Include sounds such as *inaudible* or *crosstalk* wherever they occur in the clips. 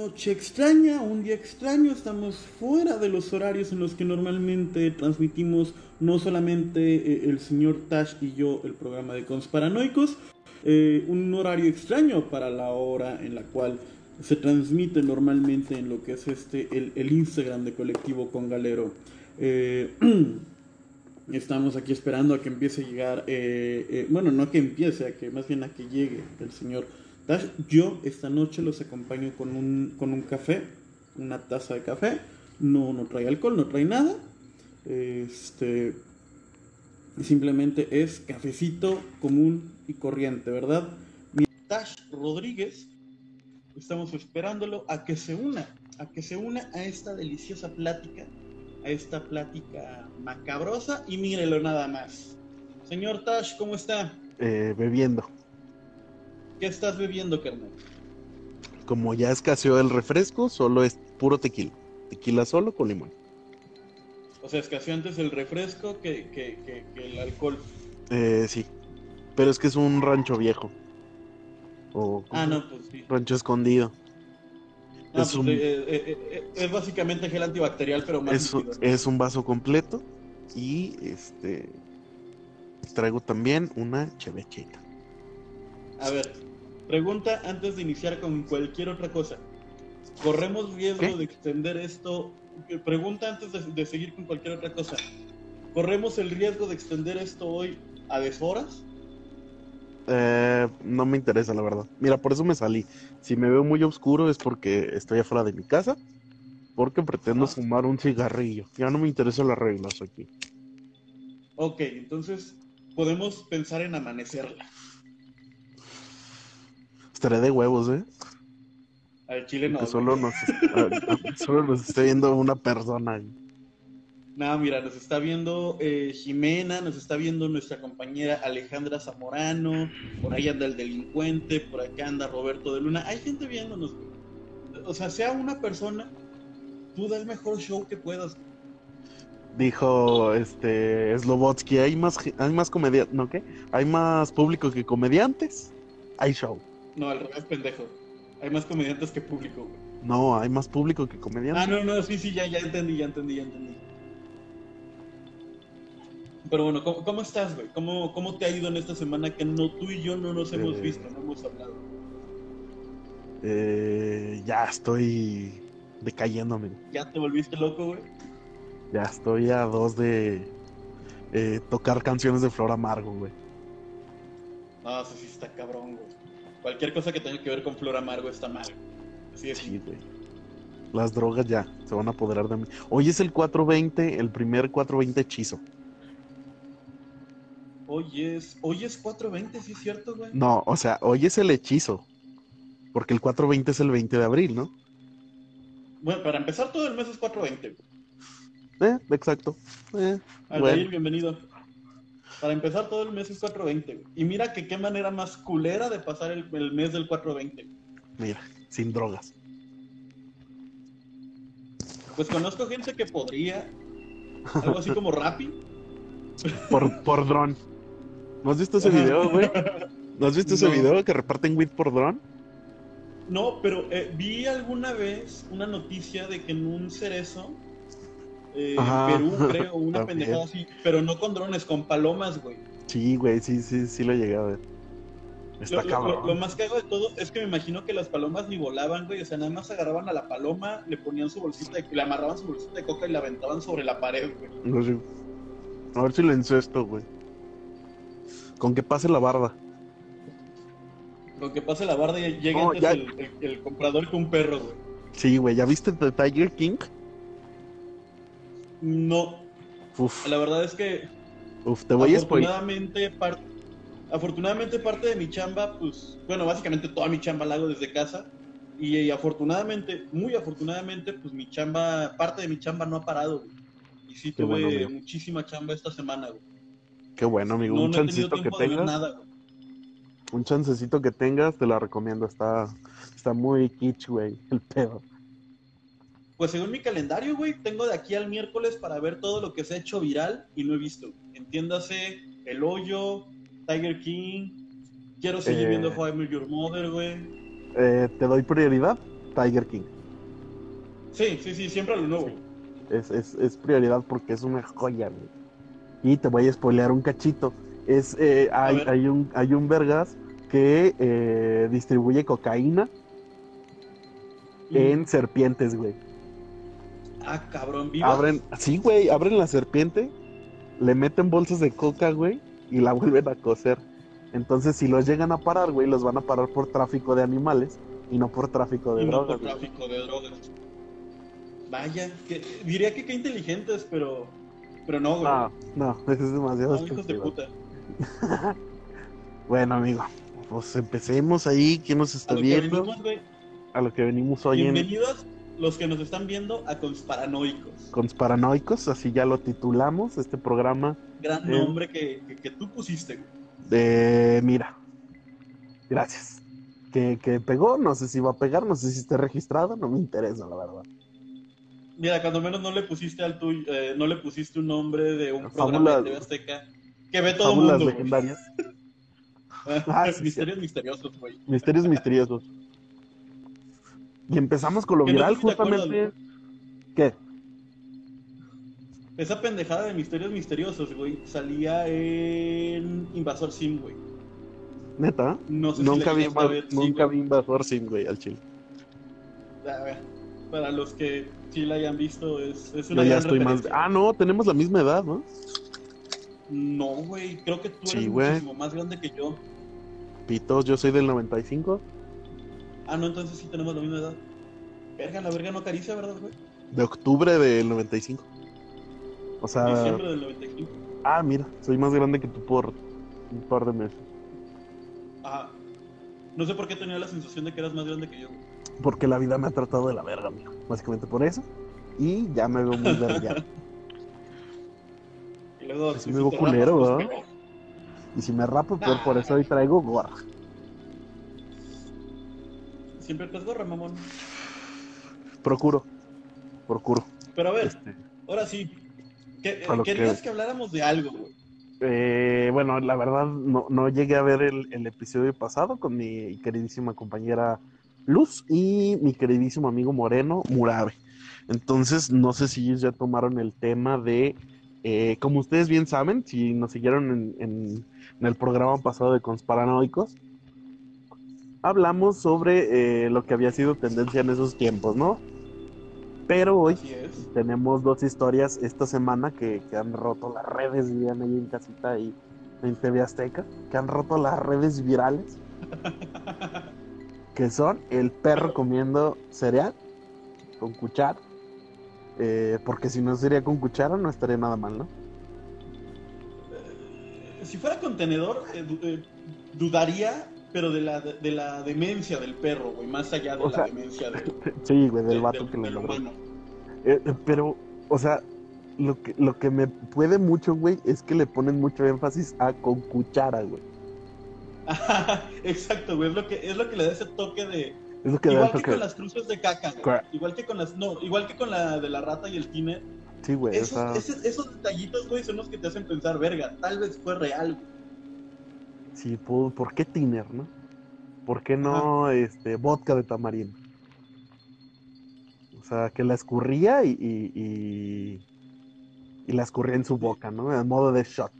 noche extraña, un día extraño, estamos fuera de los horarios en los que normalmente transmitimos no solamente eh, el señor Tash y yo el programa de Consparanoicos, eh, un horario extraño para la hora en la cual se transmite normalmente en lo que es este el, Instagram de Colectivo con Galero. Eh, *clears throat* estamos aquí esperando a que empiece a llegar, bueno, no a que empiece, a que más bien a que llegue el señor yo esta noche los acompaño con un, con un café, una taza de café. No, no trae alcohol, no trae nada. Este, simplemente es cafecito común y corriente, ¿verdad? Mi Rodríguez, estamos esperándolo a que se una, a que se una a esta deliciosa plática, a esta plática macabrosa y mírelo nada más. Señor Tash, ¿cómo está? Eh, bebiendo. ¿Qué estás bebiendo, carnal? Como ya escaseó el refresco, solo es puro tequila. Tequila solo con limón. O sea, escaseó antes el refresco que, el alcohol. Eh, sí. Pero es que es un rancho viejo. ah, no, pues sí. Rancho escondido. es, pues, eh, eh, es, básicamente gel antibacterial, pero más. Es, es un vaso completo. Y este. Traigo también una chevechita. A ver, Pregunta antes de iniciar con cualquier otra cosa. ¿Corremos riesgo de extender esto? Pregunta antes de, seguir con cualquier otra cosa. ¿Corremos el riesgo de extender esto hoy a deshoras? Eh, no me interesa, la verdad. Mira, por eso me salí. Si me veo muy oscuro es porque estoy afuera de mi casa, porque pretendo fumar un cigarrillo. Ya no me interesan las reglas aquí. Ok, entonces podemos pensar en amanecerla. Estaré de huevos, ¿eh? Al chile no. Solo nos, *laughs* solo nos está viendo una persona. No, mira, nos está viendo eh, Jimena, nos está viendo nuestra compañera Alejandra Zamorano, por ahí anda el delincuente, por acá anda Roberto de Luna. Hay gente viéndonos. O sea, sea una persona, tú da el mejor show que puedas. Dijo este Slobotsky, hay más hay más comediantes, ¿no qué? Hay más público que comediantes. Hay show. No, al revés, pendejo. Hay más comediantes que público, güey. No, hay más público que comediantes. Ah, no, no, sí, sí, ya, ya entendí, ya entendí, ya entendí. Pero bueno, ¿cómo, estás, güey? ¿Cómo, ¿Cómo, te ha ido en esta semana que no tú y yo no nos hemos eh. visto, no hemos hablado? Eh, ya estoy decayéndome. ¿Ya te volviste loco, güey? Ya estoy a dos de eh, tocar canciones de Flor Amargo, güey. No, eso sí está cabrón, güey. Cualquier cosa que tenga que ver con flor amargo está mal. Así es. Sí, güey. Las drogas ya se van a apoderar de mí. Hoy es el 420, el primer 420 hechizo. Hoy es, hoy es 420, ¿sí es cierto, güey? No, o sea, hoy es el hechizo. Porque el 420 es el 20 de abril, ¿no? Bueno, para empezar todo el mes es 420. Eh, exacto. Eh, bienvenido. Para empezar, todo el mes es 420. Y mira que qué manera más culera de pasar el, mes del 420. Mira, sin drogas. Pues conozco gente que podría. Algo así como Rappi. Por, por dron. ¿No has visto ese video, güey? ¿No has visto ese video que reparten weed por dron? No, pero eh, vi alguna vez una noticia de que en un cerezo eh, Perú, creo, *laughs* una pendejada así, pero no con drones, con palomas, güey. Sí, güey, sí, sí, sí lo llegué a ver. Está lo, cabrón. Lo, más cago de todo es que me imagino que las palomas ni volaban, güey. O sea, nada más agarraban a la paloma, le ponían su bolsita, de, le amarraban su bolsita de coca y la aventaban sobre la pared, güey. No sé. A ver si lo encesto, güey. Con que pase la barda. Con que pase la barda y llegue antes el, el, comprador con un perro, güey. Sí, güey. ¿Ya viste The Tiger King? No. La verdad es que. Uf, te voy afortunadamente, parte, afortunadamente, parte de mi chamba, pues. Bueno, básicamente toda mi chamba la hago desde casa. Y, afortunadamente, muy afortunadamente, pues mi chamba, parte de mi chamba no ha parado, Y sí tuve muchísima chamba esta semana, güey. Qué bueno, amigo. un chancecito que tengas. un chancecito que tengas, te la recomiendo. Está, está muy kitsch, güey, el pedo. Pues según mi calendario, güey, tengo de aquí al miércoles para ver todo lo que se ha hecho viral y no he visto. Entiéndase, El Hoyo, Tiger King. Quiero seguir viendo eh. How I Met Your Mother, güey. Eh, ¿Te doy prioridad? Tiger King. Sí, sí, sí, siempre lo nuevo. Es, es, es prioridad porque es una joya, güey. Y te voy a spoilear un cachito. Es, eh, hay, hay, un, hay un vergas que eh, distribuye cocaína en serpientes, güey. Ah, cabrón, viva. Abren, sí, güey, abren la serpiente, le meten bolsas de coca, güey, y la *laughs* vuelven a coser. Entonces, si los llegan a parar, güey, los van a parar por tráfico de animales y no por tráfico de Y no drogas. por tráfico de drogas. Vaya, que, diría que qué inteligentes, pero. Pero no, güey. No, no, *laughs* eso es demasiado No, hijos de puta. *laughs* Bueno, amigo, pues empecemos ahí. ¿Quién nos A está que viendo? venimos. A lo que venimos hoy en Bienvenidos los que nos están viendo a Consparanoicos. Consparanoicos, así ya lo titulamos, este programa Gran Eh. nombre que, que, que tú pusiste, de... Mira, gracias. Que, que pegó, no sé si va a pegar, no sé si esté registrado, no me interesa, la verdad. Mira, cuando menos no le pusiste al tuyo, eh, no le pusiste un nombre de un Fábulas- programa de TV Azteca que ve todo el mundo. legendarias, *laughs* Ah, sí, Misterios misteriosos, güey. misterios misteriosos. Y empezamos con lo Que viral, justamente. ¿Qué? Esa pendejada de misterios misteriosos, güey, salía en Invasor Sim, güey. Neta, No sé nunca si vi, ver, nunca Invasor Sim, güey, al chile. Para los que sí la hayan visto, es, es Yo una ya gran estoy más. referencia. Ah, no, tenemos la misma edad, ¿no? No, güey, creo que tú eres muchísimo más grande que yo. Pitos, yo soy del 95, Ah, no, entonces sí tenemos la misma edad. Verga, la verga no acaricia, ¿verdad, güey? de octubre del 95. O sea, Diciembre del 95. ah, mira, soy más grande que tú por un par de meses. Ajá. No sé por qué tenía la sensación de que eras más grande que yo. Porque la vida me ha tratado de la verga, amigo. Básicamente por eso. Y ya me veo muy verga. *laughs* Y luego. Pues si me veo culero, pues, ¿verdad? y si me rapo, peor, por eso hoy traigo gorra. Siempre te gorra, mamón. Procuro. Procuro. Pero a ver, Este, ahora sí. Que, querías que- que... habláramos de algo, güey. eh, bueno, la verdad no, no llegué a ver el, el episodio pasado con mi queridísima compañera Luz y mi queridísimo amigo Moreno Murabe. Entonces, no sé si ellos ya tomaron el tema de, eh, como ustedes bien saben, si nos siguieron en, en- en el programa pasado de Consparanoicos, hablamos sobre eh, lo que había sido tendencia en esos tiempos, ¿no? Pero hoy tenemos dos historias esta semana que, que han roto las redes, dirían ahí en casita y en TV Azteca, que han roto las redes virales, que son el perro comiendo cereal con cuchara, eh, porque si no sería con cuchara no estaría nada mal, ¿no? Eh, si fuera contenedor, du- dudaría, pero de la, de la demencia del perro, güey. Más allá de O la sea, demencia de- *laughs* Sí, güey, del de- vato del- que lo del logró. humano. Eh, eh, pero, o sea, lo que, lo que me puede mucho, güey, es que le ponen mucho énfasis a con cuchara, güey. *laughs* Exacto, güey. Es lo, que, es lo que le da ese toque de. Es lo que da igual el que toque. con las cruces de caca, güey. Igual que con las. No, igual que con la de la rata y el tiner. Sí, güey, o Esos, sea, esos, esos detallitos, güey, son los que te hacen pensar, verga, tal vez fue real. güey. Sí, ¿por, por qué tiner, no? ¿Por qué no este vodka de tamarindo? O sea, que la escurría y, y, y, y la escurría en su boca, ¿no? En modo de shot.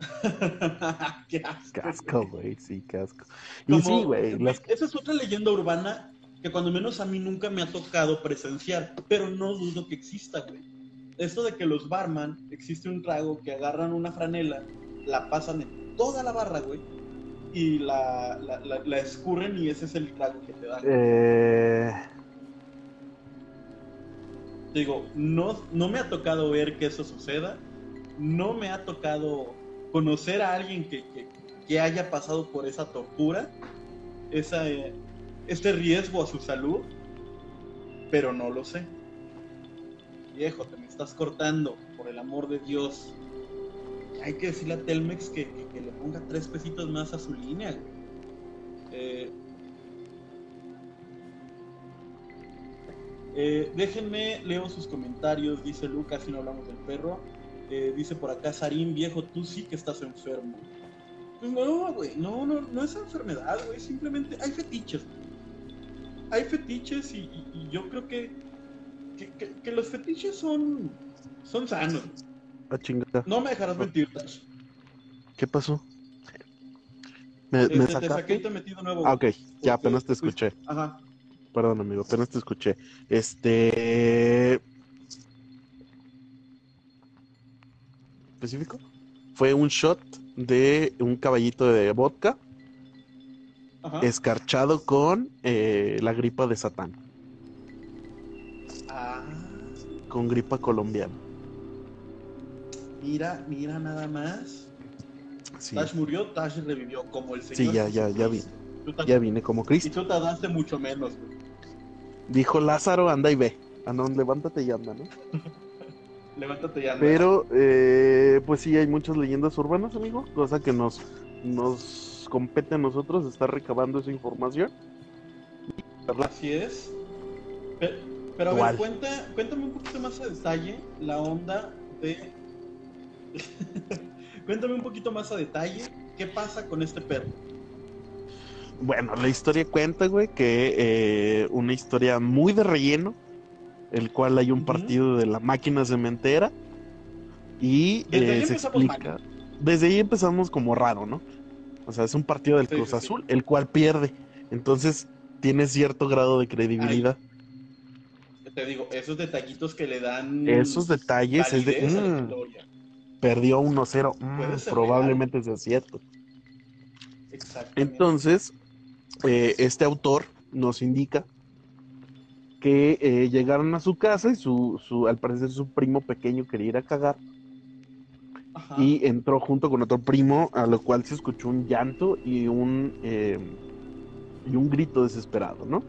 *laughs* Qué asco. Qué asco, güey, sí, qué asco. Y Como- sí, güey, las- Esa es otra leyenda urbana que cuando menos a mí nunca me ha tocado presenciar, pero no dudo que exista, güey. Esto de que los barman, existe un trago que agarran una franela, la pasan en toda la barra, güey, y la, la, la- la escurren y ese es el trago que te dan. eh, Digo, no, no me ha tocado ver que eso suceda, no me ha tocado conocer a alguien que, que- que haya pasado por esa tortura, esa, eh, este riesgo a su salud, pero no lo sé. Viejo, te me estás cortando, por el amor de Dios. Hay que decirle a Telmex que, le ponga tres pesitos más a su línea. Eh, Eh, déjenme, leo sus comentarios. Dice Lucas, si no hablamos del perro. Eh, dice por acá Sarín, viejo, tú sí que estás enfermo. Pues no, güey, no, no, no es enfermedad, güey. Simplemente hay fetiches. hay fetiches y, yo creo que, que- que los fetiches son, son sanos. Ah, chingada. No me dejarás mentir. ¿Qué pasó? ¿Me, me Este, te saqué y te metí de nuevo. Ah, ok. Ya apenas te fuiste- escuché. Ajá. Perdón, amigo, apenas te escuché. Este. ¿Específico? Fue un shot de un caballito de vodka Ajá. escarchado con eh, la gripa de Satán, Ah, con gripa colombiana. Mira, mira nada más. Sí, Tash murió, Tash revivió como el señor. sí ya, ya, ya vi. Ya vine como Y Cristo. tú tardaste mucho menos, güey. Dijo Lázaro, anda y ve. Levántate y anda, ¿no? *laughs* Levántate ya. anda. Pero, eh, pues sí, hay muchas leyendas urbanas, amigo, cosa que nos, nos compete a nosotros estar recabando esa información. Así es. Pe- Pero, a ver, cuenta, cuéntame un poquito más a detalle la onda de. *laughs* cuéntame un poquito más a detalle qué pasa con este perro. Bueno, la historia cuenta, güey, que eh, una historia muy de relleno, el cual hay un partido de la máquina cementera y Desde eh, ahí se empezamos explica. Desde ahí empezamos como raro, ¿no? O sea, es un partido del Sí, Cruz sí, sí. Azul, el cual pierde. Entonces, tiene cierto grado de credibilidad. Te digo, esos detallitos que le dan. Esos detalles es de. mm. Perdió 1-0. mm, probablemente sea cierto. Entonces, eh, este autor nos indica que eh, llegaron a su casa y su, su, al parecer su primo pequeño quería ir a cagar Ajá. y entró junto con otro primo, a lo cual se escuchó un llanto y un eh, y un grito desesperado, ¿no?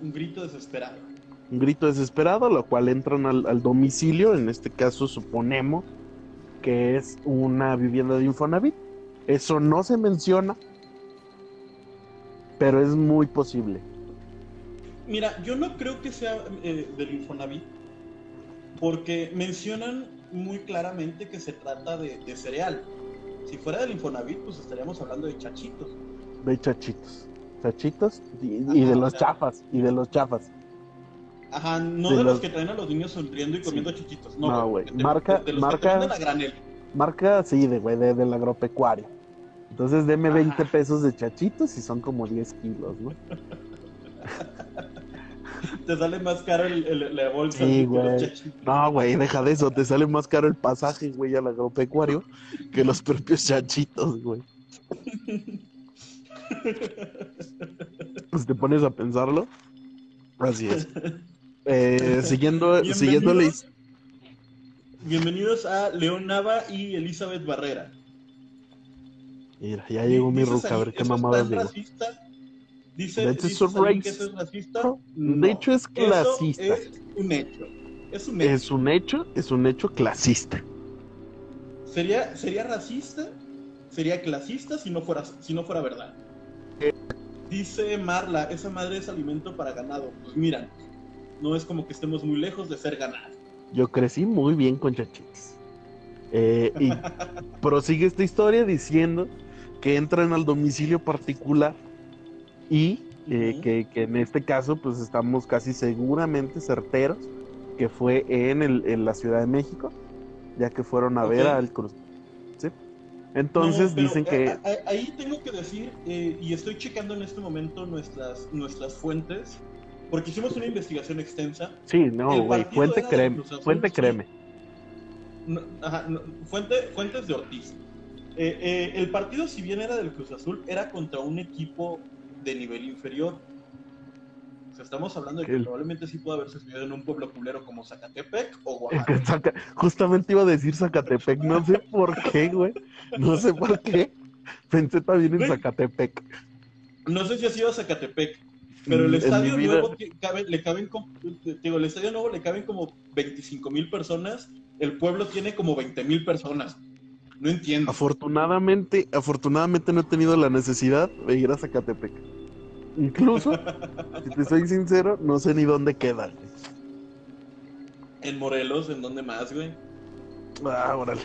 Un grito desesperado. Un grito desesperado, lo cual entran al, al domicilio, en este caso suponemos que es una vivienda de Infonavit. Eso no se menciona, pero es muy posible. Mira, yo no creo que sea eh, del Infonavit, porque mencionan muy claramente que se trata de, de cereal. Si fuera del Infonavit, pues estaríamos hablando de chachitos. De chachitos. Chachitos y, y de los chafas. Y de los chafas. Ajá, no De de, los los- que traen a los niños sonriendo y Sí. comiendo chichitos. No, No, güey. de- Marca- de, de los marca- que te venden a granel. Marca, sí, de güey, de, del agropecuario. Entonces deme Ajá. 20 pesos de chachitos y son como 10 kilos, ¿no? *laughs* Te sale más caro el, el- la bolsa Sí, de güey. los chachitos. No, güey, deja de eso. Te sale más caro el pasaje, güey, al agropecuario que los propios chachitos, güey. *laughs* Pues te pones a pensarlo. Así es. *laughs* Eh, *laughs* siguiendo, siguiendo la Bienvenidos, a León Nava y Elizabeth Barrera. Mira, ya llegó mi ruca, a ver qué ¿eso es mamadas digo. racista? Dice, dice que eso es racista. De hecho, es Eso clasista. es un hecho. Es un hecho. Es un hecho, es un hecho clasista. ¿Sería, ¿Sería racista? ¿Sería clasista si no fuera, si no fuera verdad? Dice Marla, esa madre es alimento para ganado. Pues mira, no es como que estemos muy lejos de ser ganado. Yo crecí muy bien con chachitos. Eh, y *laughs* prosigue esta historia diciendo que entran al domicilio particular y eh, que, que en este caso pues estamos casi seguramente certeros que fue en, el, en la Ciudad de México, ya que fueron a ver Ok. al Cruz. ¿sí? Entonces No, pero, dicen eh, que... a- a- ahí tengo que decir, eh, y estoy checando en este momento nuestras, nuestras fuentes, porque hicimos una investigación extensa. Sí, no, güey, fuente creme, fuente. No, ajá, no, fuente, fuentes de Ortiz. Eh, eh, el partido, si bien era del Cruz Azul, era contra un equipo de nivel inferior. O sea, estamos hablando de que El- probablemente sí pudo haber sucedido en un pueblo culero como Zacatepec o *laughs* Oaxaca. justamente iba a decir Zacatepec, no sé por qué, güey. No sé por qué. Pensé también en. Zacatepec. No sé si ha sido a Zacatepec, pero el estadio nuevo cabe- le caben como, digo, el estadio nuevo le caben como 25 mil personas, el pueblo tiene como 20 mil personas. No entiendo. Afortunadamente, afortunadamente no he tenido la necesidad de ir a Zacatepec. Incluso, si te soy sincero, no sé ni dónde queda. En Morelos, ¿en dónde más, güey? Ah, órale.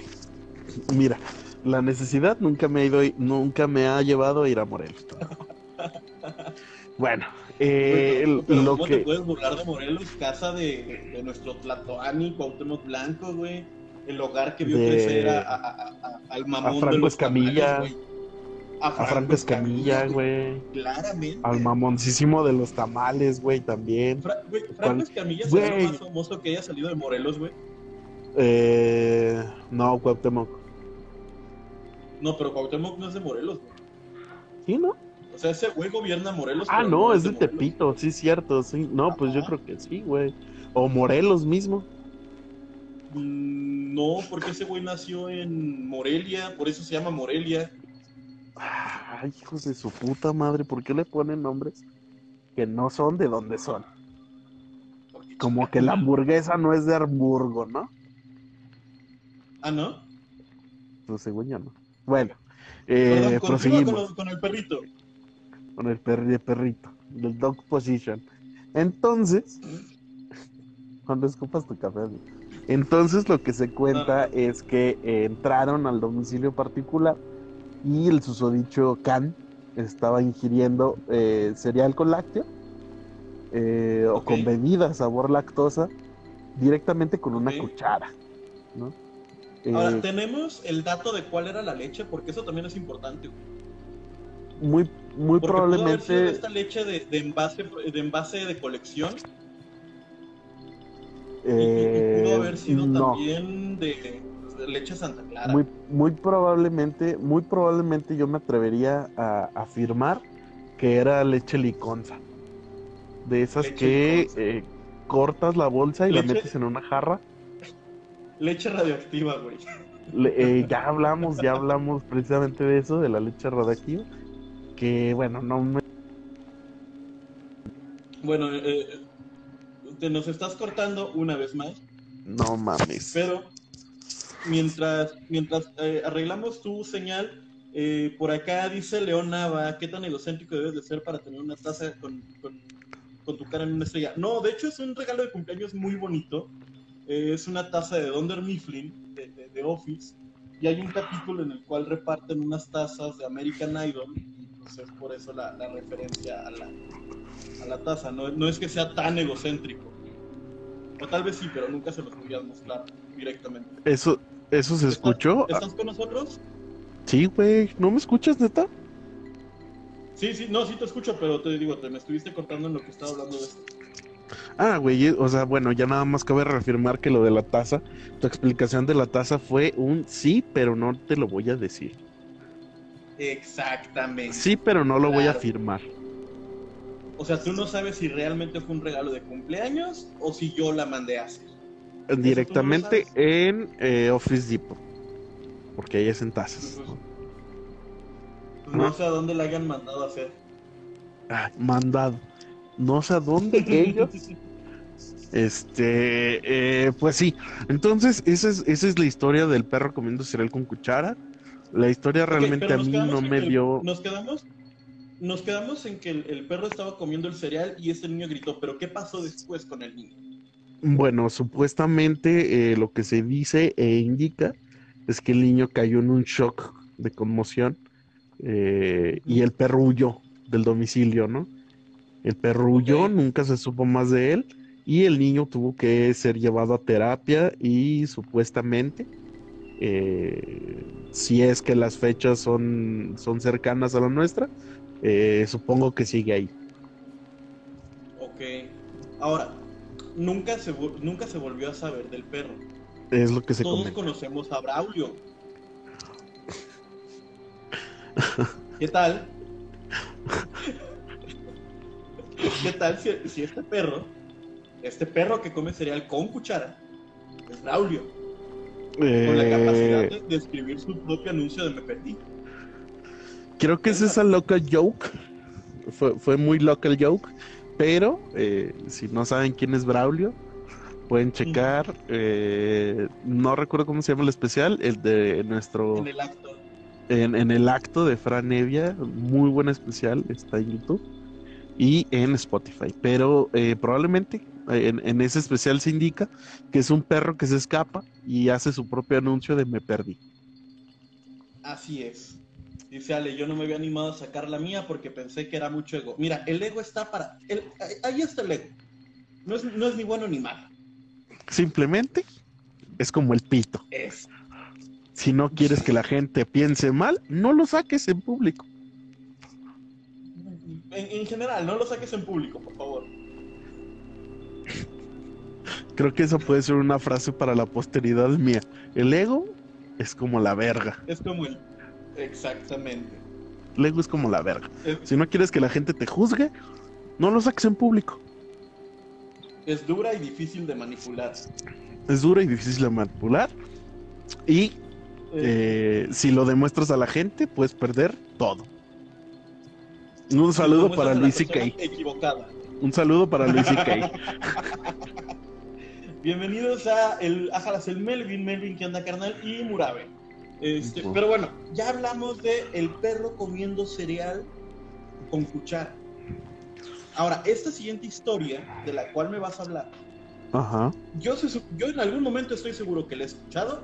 Mira, la necesidad nunca me ha ido, nunca me ha llevado a ir a Morelos. *laughs* Bueno, eh, Pero, el- pero lo ¿cómo que... te puedes burlar de Morelos, casa de, de nuestro Tlatoani, Cuauhtémoc Blanco, güey? El hogar que vio De- crecer a, a- a- a- al mamón a Franco Escamilla. tamales. A Franco Escamilla, güey. Claramente. Al mamoncísimo de los tamales, güey, también. Fra- Franco. Escamilla Güey. lo más famoso que haya salido de Morelos, güey. Eh, no, Cuauhtémoc. No, pero Cuauhtémoc no es de Morelos, güey. ¿Sí, no? O sea, ese güey gobierna Morelos. Ah, no, es de. Tepito, sí, cierto, sí. No, pues yo creo que sí, güey. O Morelos mismo. Mm, No, porque ese güey nació en Morelia, por eso se llama Morelia. Ay, hijos de su puta madre, ¿por qué le ponen nombres que no son de donde son? Como que la hamburguesa no es de Hamburgo, ¿no? Ah, ¿no? Pues según yo no. Bueno, eh, Perdón, proseguimos. con el perrito. Con el perri- perrito, del dog position. Entonces, cuando escupas tu café, amigo. entonces lo que se cuenta es que eh, entraron al domicilio particular y el susodicho Can estaba ingiriendo eh, cereal con lácteo eh, o con bebida sabor lactosa directamente con una cuchara, ¿no? Ahora, Eh, tenemos el dato de cuál era la leche, porque eso también es importante. muy muy Porque pudo haber sido probablemente esta leche de, de envase, de envase de colección, y- y, y eh, pudo haber sido no. también de, de leche Santa Clara. Muy, muy probablemente, muy probablemente yo me atrevería a afirmar que era leche liconza. De esas Leche que eh, cortas la bolsa y la metes en una jarra. Leche radioactiva, güey. Le- eh, ya hablamos, ya hablamos precisamente de eso, de la leche radioactiva. Que bueno, no me... Bueno, eh, eh, te nos estás cortando una vez más, No mames. pero mientras, mientras eh, arreglamos tu señal, eh, por acá dice León Nava, ¿qué tan egocéntrico debes de ser para tener una taza con, con- con tu cara en una estrella? No, de hecho es un regalo de cumpleaños muy bonito. Eh, es una taza de Donder Mifflin, de, de- de Office, y hay un capítulo en el cual reparten unas tazas de American Idol, y pues es por eso la, la referencia a la, a la taza. No, no es que sea tan egocéntrico. O tal vez sí, pero nunca se los a mostrar directamente. Eso, eso se escuchó. ¿Estás con nosotros? Sí, güey. ¿No me escuchas, neta? Sí, sí, no, sí te escucho, pero te digo, te me estuviste cortando en lo que estaba hablando de esto. Ah, güey, eh, o sea, bueno, ya nada más cabe reafirmar que lo de la taza, tu explicación de la taza fue un sí, pero no te lo voy a decir. Exactamente. Sí, pero no lo voy a firmar. O sea, tú no sabes si realmente fue un regalo de cumpleaños o si yo la mandé a hacer. Directamente sabes. en eh, Office Depot. Porque ahí es en tazas. Pues, No sé a dónde la hayan mandado a hacer. Ah, mandado. No sé a dónde *laughs* ellos. Este, eh, pues sí. Entonces, esa es, esa es la historia del perro comiendo cereal con cuchara. La historia realmente a mí no me el- dio. Nos quedamos, nos quedamos en que el, el perro estaba comiendo el cereal y este niño gritó, pero ¿qué pasó después con el niño? Bueno, supuestamente eh, lo que se dice e indica es que el niño cayó en un shock de conmoción eh, y el perro huyó del domicilio, ¿no? El perro huyó, nunca se supo más de él y el niño tuvo que ser llevado a terapia y supuestamente, eh, si es que las fechas son, son cercanas a la nuestra, eh, supongo que sigue ahí. Ok. Ahora, nunca se, nunca se volvió a saber del perro. Es lo que se Todos comenta. conocemos a Braulio. *laughs* ¿Qué tal? *laughs* ¿Qué tal si, si este perro, este perro que come cereal con cuchara, es Braulio? Con la capacidad Eh, de, de escribir su propio anuncio de me perdí. Creo que es esa local joke. Fue, fue muy local joke. Pero eh, si no saben quién es Braulio, pueden checar. eh, no recuerdo cómo se llama el especial. El de nuestro. En el acto. En, en el acto de Fran Evia. Muy buen especial. Está en YouTube. Y en Spotify. Pero eh, probablemente en, en ese especial se indica que es un perro que se escapa y hace su propio anuncio de me perdí. Así es. Dice Ale, yo no me había animado a sacar la mía porque pensé que era mucho ego. Mira, el ego está para... El, ahí está el ego. No es, no es ni bueno ni malo. Simplemente es como el pito. Es. Si no quieres que la gente piense mal, no lo saques en público. En, en general, no lo saques en público, por favor. Creo que eso puede ser una frase para la posteridad mía. El ego es como la verga. Es como el... Exactamente. El ego es como la verga. Es, Si no quieres que la gente te juzgue, no lo saques en público. es dura y difícil de manipular. Es duro y difícil de manipular. Y Eh, eh, si lo demuestras a la gente, puedes perder todo. Un saludo para Luis C.K. Equivocada. Un saludo para Luis C.K. *laughs* Bienvenidos a el Ajalas el Melvin, Melvin que anda carnal y Murabe. Este, pero bueno, ya hablamos de el perro comiendo cereal con cuchara. Ahora, esta siguiente historia de la cual me vas a hablar, Ajá. yo, se su- yo en algún momento estoy seguro que la he escuchado,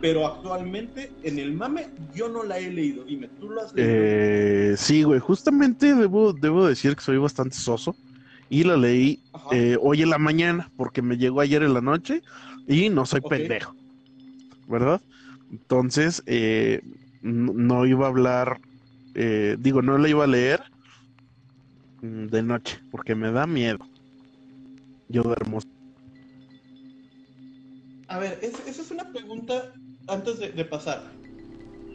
pero actualmente en el mame yo no la he leído. Dime, ¿tú lo has leído? Eh, sí, güey. Justamente debo, debo decir que soy bastante soso. Y la leí eh, hoy en la mañana, porque me llegó ayer en la noche y no soy pendejo, ¿verdad? Entonces, eh, no iba a hablar, eh, digo, no la iba a leer mm, de noche, porque me da miedo. Yo duermo. A ver, es- esa es una pregunta antes de, de pasar.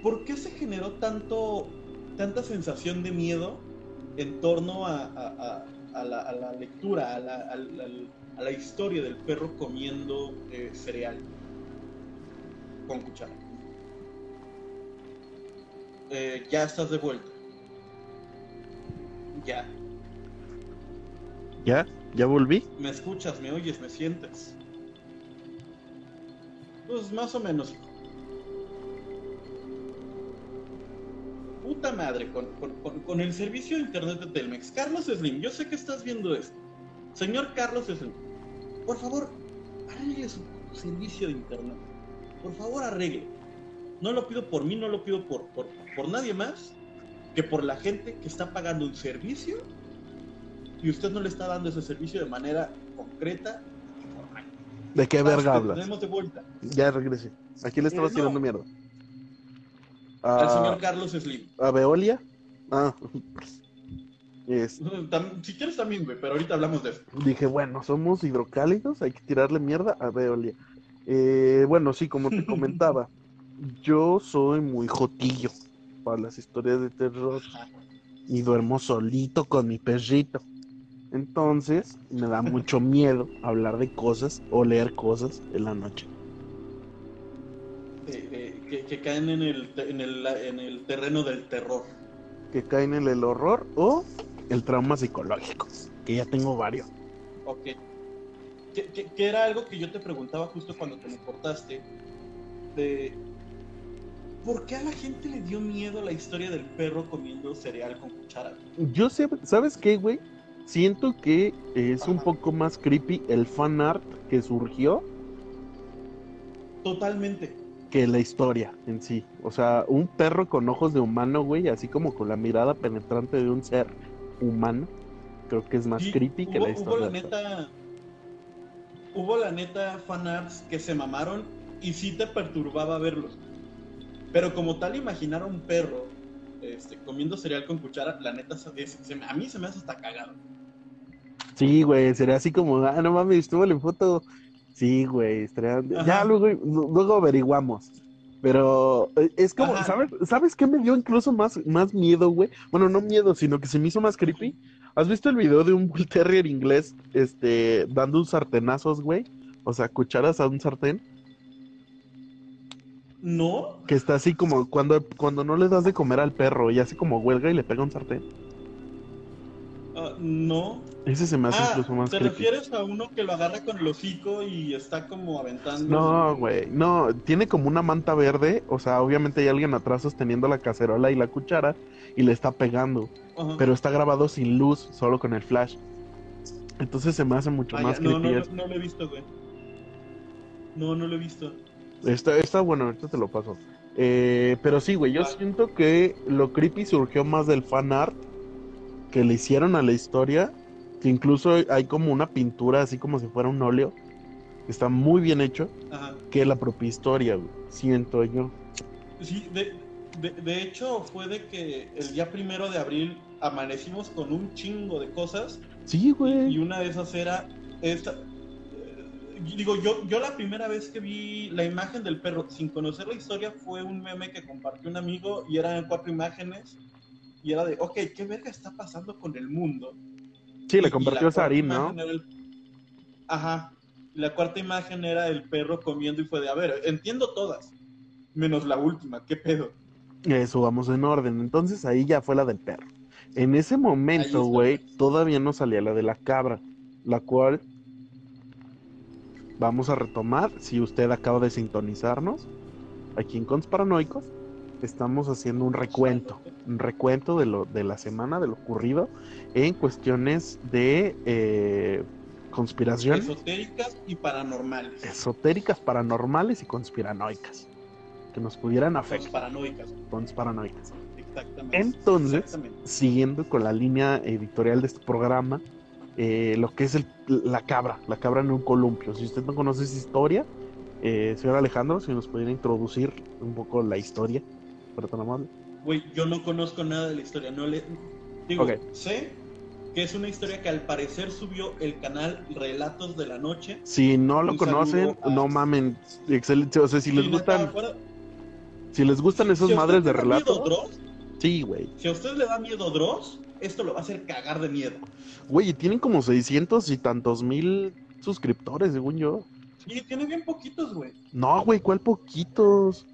¿Por qué se generó tanto, tanta sensación de miedo en torno a, a- a- a la, a la lectura, a la, a la historia del perro comiendo eh, cereal con cuchara? Eh, ya estás de vuelta. Ya. ¿Ya? ¿Ya volví? ¿Me escuchas? ¿Me oyes? ¿Me sientes? Pues más o menos. Puta madre, con, con- con- con el servicio de internet de Telmex. Carlos Slim, yo sé que estás viendo esto. Señor Carlos Slim, por favor, arregle su servicio de internet. Por favor, arregle. No lo pido por mí, no lo pido por, por, por nadie más que por la gente que está pagando un servicio y usted no le está dando ese servicio de manera concreta y formal. ¿De qué verga hablas? Tenemos de vuelta Ya regresé. Aquí le estabas Eh, no. tirando mierda. al señor Carlos Slim. ¿A Veolia? Ah. *laughs* Es- Tam- Si quieres también, güey, pero ahorita hablamos de eso. dije, bueno, somos hidrocálidos, hay que tirarle mierda a Veolia. Eh, bueno, sí, como te *laughs* comentaba, yo soy muy jotillo para las historias de terror y duermo solito con mi perrito. Entonces, me da *laughs* mucho miedo hablar de cosas o leer cosas en la noche. Eh, eh, que, que caen en el, en, el, en el terreno del terror. Que caen en el horror o el trauma psicológico, que ya tengo varios. Ok. Que, que- que era algo que yo te preguntaba justo cuando te me cortaste. De. ¿Por qué a la gente le dio miedo la historia del perro comiendo cereal con cuchara? Yo sé, ¿sabes qué, güey? Siento que es un poco más creepy el fan art que surgió Totalmente. Que la historia en sí. O sea, un perro con ojos de humano, güey, así como con la mirada penetrante de un ser humano, creo que es más creepy que hubo, la hubo historia. la neta. Hubo la neta fanarts que se mamaron y sí te perturbaba verlos. Pero como tal, imaginar a un perro este, comiendo cereal con cuchara, la neta, se- me- a mí se me hace hasta cagado. Sí, güey, sería así como, ah, no mames, tuvo la foto. Sí, güey, estaría... Ya luego, luego averiguamos. Pero eh, es como, Ajá. ¿sabes? ¿Sabes qué me dio incluso más, más miedo, güey? Bueno, no miedo, sino que se me hizo más creepy. ¿Has visto el video de un Bull Terrier inglés, este, dando un sartenazos, güey? O sea, cucharas a un sartén. ¿No? Que está así como cuando, cuando no le das de comer al perro y hace como huelga y le pega un sartén. Ah, no. Ese se me hace Ah, incluso más ¿te creepy. refieres a uno que lo agarra con el hocico y está como aventando? No, güey, no, tiene como una manta verde, o sea, obviamente hay alguien atrás sosteniendo la cacerola y la cuchara y le está pegando, pero está grabado sin luz, solo con el flash. Entonces se me hace mucho Ah, más no, creepy. no, no, no lo he visto, güey. No, no lo he visto. Está, está bueno, ahorita te lo paso. Eh, pero sí, güey, yo siento que lo creepy surgió más del fan art que le hicieron a la historia, que incluso hay como una pintura así como si fuera un óleo, está muy bien hecho, que la propia historia, güey, siento yo. Sí, de, de, hecho fue de que el día primero de abril amanecimos con un chingo de cosas. Sí, güey. Y, una de esas era esta. Eh, digo, yo, yo la primera vez que vi la imagen del perro sin conocer la historia fue un meme que compartió un amigo y eran cuatro imágenes y era de, ok, ¿qué verga está pasando con el mundo? Sí, le compartió Sarin, ¿no? Ajá. La cuarta imagen era el perro comiendo y fue de, a ver, entiendo todas, menos la última, ¿qué pedo? Eso, vamos en orden. Entonces ahí ya fue la del perro. En ese momento, güey, todavía no salía la de la cabra, la cual vamos a retomar. Si usted acaba de sintonizarnos, aquí en Cons Paranoicos, estamos haciendo un recuento, un recuento de, lo, de la semana, de lo ocurrido en cuestiones de eh, conspiración. Esotéricas y paranormales. Esotéricas, paranormales y conspiranoicas. Que nos pudieran afectar. Paranoicas. Conspiranoicas. Entonces, siguiendo con la línea editorial de este programa, eh, lo que es la cabra, la cabra en un columpio. Si usted no conoce esa historia, eh, señor Alejandro, si nos pudiera introducir un poco la historia, pero tan amable. Güey, yo no conozco nada de la historia, no le... Digo, sé que es una historia que al parecer subió el canal Relatos de la Noche. Si no lo conocen, no mamen, excelente, o sea, si les gustan... Si les gustan esas madres de relatos... Sí, güey. Si a usted le da miedo Dross, esto lo va a hacer cagar de miedo. Güey, y tienen como 600 y tantos mil suscriptores, según yo. Sí, tiene bien poquitos, güey. No, güey, ¿cuál poquitos?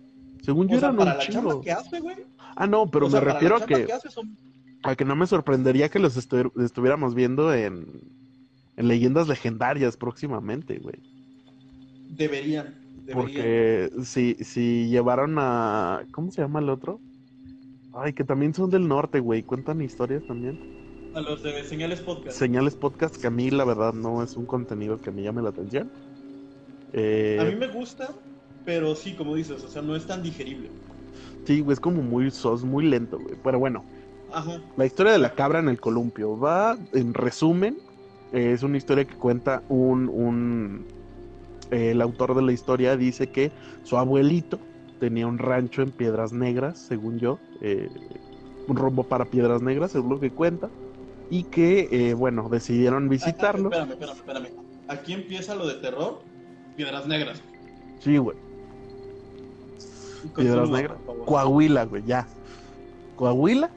Según yo eran para la chamba que hace, güey. Ah, no, pero me refiero a que, a que no me sorprendería que los estuviéramos viendo en, en leyendas legendarias próximamente, güey. Deberían, deberían. Porque si, si llevaron a... ¿Cómo se llama el otro? Ay, que también son del norte, güey. Cuentan historias también. A los de Señales Podcast. Señales Podcast, que a mí la verdad no es un contenido que me llame la atención. Eh... A mí me gusta, pero sí, como dices, o sea, no es tan digerible. Sí, güey, es como muy sos, muy lento, güey. Pero bueno, Ajá. la historia de la cabra en el columpio va, en resumen, es una historia que cuenta un, un el autor de la historia dice que su abuelito tenía un rancho en Piedras Negras, según yo, eh, un rumbo para Piedras Negras, según lo que cuenta, y que, eh, bueno, decidieron visitarlo. espérame, espérame, espérame. Aquí empieza lo de terror, Piedras Negras. Sí, güey. Piedras Negras. Coahuila, güey, ya. Coahuila,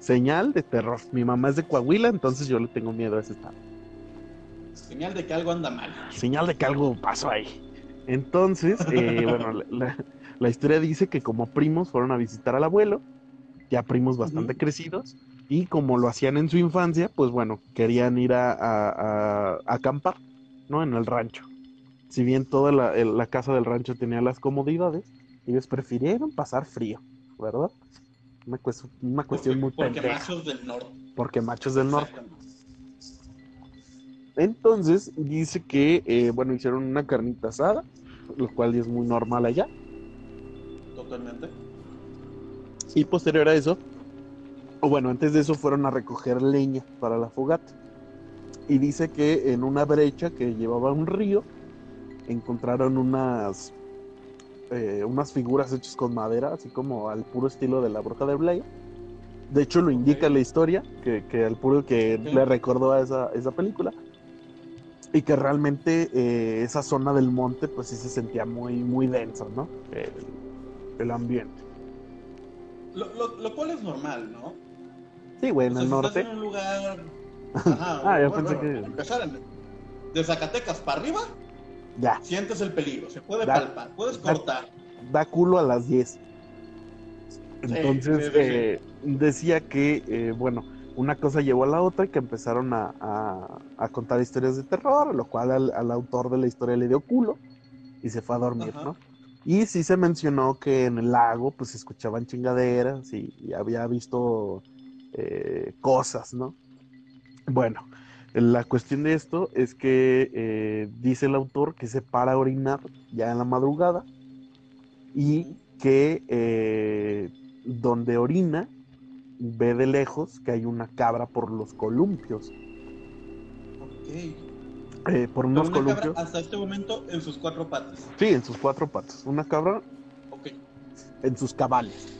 señal de terror. Mi mamá es de Coahuila, entonces yo le tengo miedo a ese estado. Señal de que algo anda mal. Señal de que algo pasó ahí. Entonces, eh, *laughs* bueno, la, la historia dice que como primos fueron a visitar al abuelo, ya primos bastante crecidos, y como lo hacían en su infancia, pues bueno, querían ir a, acampar, ¿no? En el rancho. Si bien toda la, casa del rancho tenía las comodidades, ellos prefirieron pasar frío, ¿verdad? Una, una cuestión muy Porque machos del norte. Porque machos del norte. Entonces dice que, eh, bueno, hicieron una carnita asada, lo cual es muy normal allá. Totalmente. Y posterior a eso, o bueno, antes de eso fueron a recoger leña para la fogata. Y dice que en una brecha que llevaba un río, encontraron unas, eh, unas figuras hechas con madera, así como al puro estilo de la bruja de Blair. De hecho, lo indica la historia, que, que al puro que le recordó a esa, esa película. Y que realmente eh, esa zona del monte, pues sí se sentía muy, muy denso, ¿no? el ambiente. Lo, cual es normal, ¿no? Sí, güey, en el norte. en un lugar. *laughs* ah, yo pensé que. de Zacatecas para arriba, ya. Sientes el peligro, se puede palpar, puedes cortar. Da culo a las 10. Entonces, eh, decía que, eh, bueno, una cosa llevó a la otra y que empezaron a, a, contar historias de terror, lo cual al, autor de la historia le dio culo y se fue a dormir, ¿no? Y sí se mencionó que en el lago pues se escuchaban chingaderas y, había visto eh, cosas, ¿no? Bueno, la cuestión de esto es que eh, dice el autor que se para a orinar ya en la madrugada y que eh, donde orina ve de lejos que hay una cabra por los columpios. Ok. Eh, por unos una cabra columpios. hasta este momento en sus cuatro patas. Sí, en sus cuatro patas. Una cabra Ok. en sus cabales.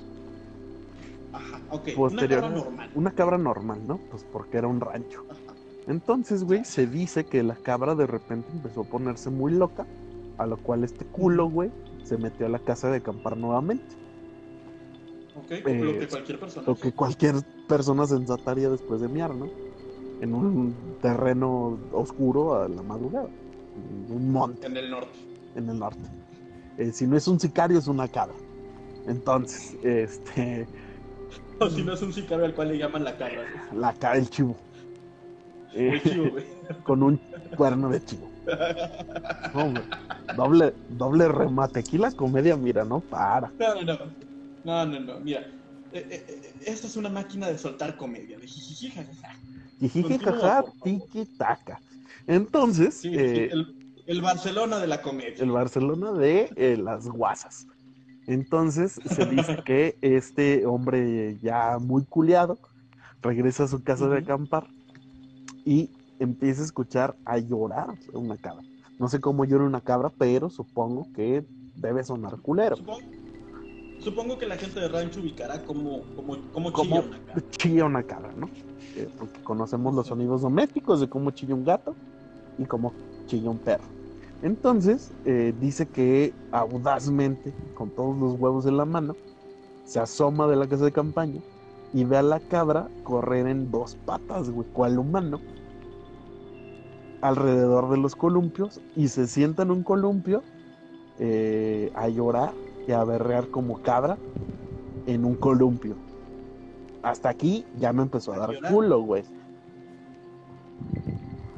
Ajá, ok. Posterior- Una cabra normal. Una cabra normal, ¿no? Pues porque era un rancho. Entonces, güey, se dice que la cabra de repente empezó a ponerse muy loca, a lo cual este culo, güey, se metió a la casa de acampar nuevamente. Ok, Eh, lo que cualquier persona. Lo que cualquier persona sensata haría después de miar, ¿no? En un terreno oscuro a la madrugada. En un monte En el norte. en el norte. Eh, si no es un sicario, es una cabra. Entonces, este, *laughs* O si no es un sicario al cual le llaman la cabra. la cara del chivo. Eh, güey. *laughs* con un cuerno de chivo. Hombre, doble, doble remate. Aquí la comedia, mira, no para. No, no, no. No, no, no. Mira. eh, eh, eh, esta es una máquina de soltar comedia. De jijiji, jajaja. Jijiji, Continúa, jaja, por favor. tiki taka. Entonces, Sí, eh, el, el Barcelona de la comedia. el Barcelona de las guasas. Entonces se dice *laughs* que este hombre ya muy culiado regresa a su casa de acampar y empieza a escuchar a llorar una cabra. No sé cómo llora una cabra, pero supongo que debe sonar culero. Supongo, supongo que la gente de rancho ubicará como, como, como chilla una cabra. chilla una cabra, ¿no? Eh, porque conocemos los sonidos domésticos de cómo chilla un gato y cómo chilla un perro. Entonces, eh, dice que audazmente, con todos los huevos en la mano, se asoma de la casa de campaña y ve a la cabra correr en dos patas, güey, cual humano, alrededor de los columpios y se sienta en un columpio eh, a llorar y a berrear como cabra en un columpio. Hasta aquí ya me empezó a ¿A dar llorar? culo, güey.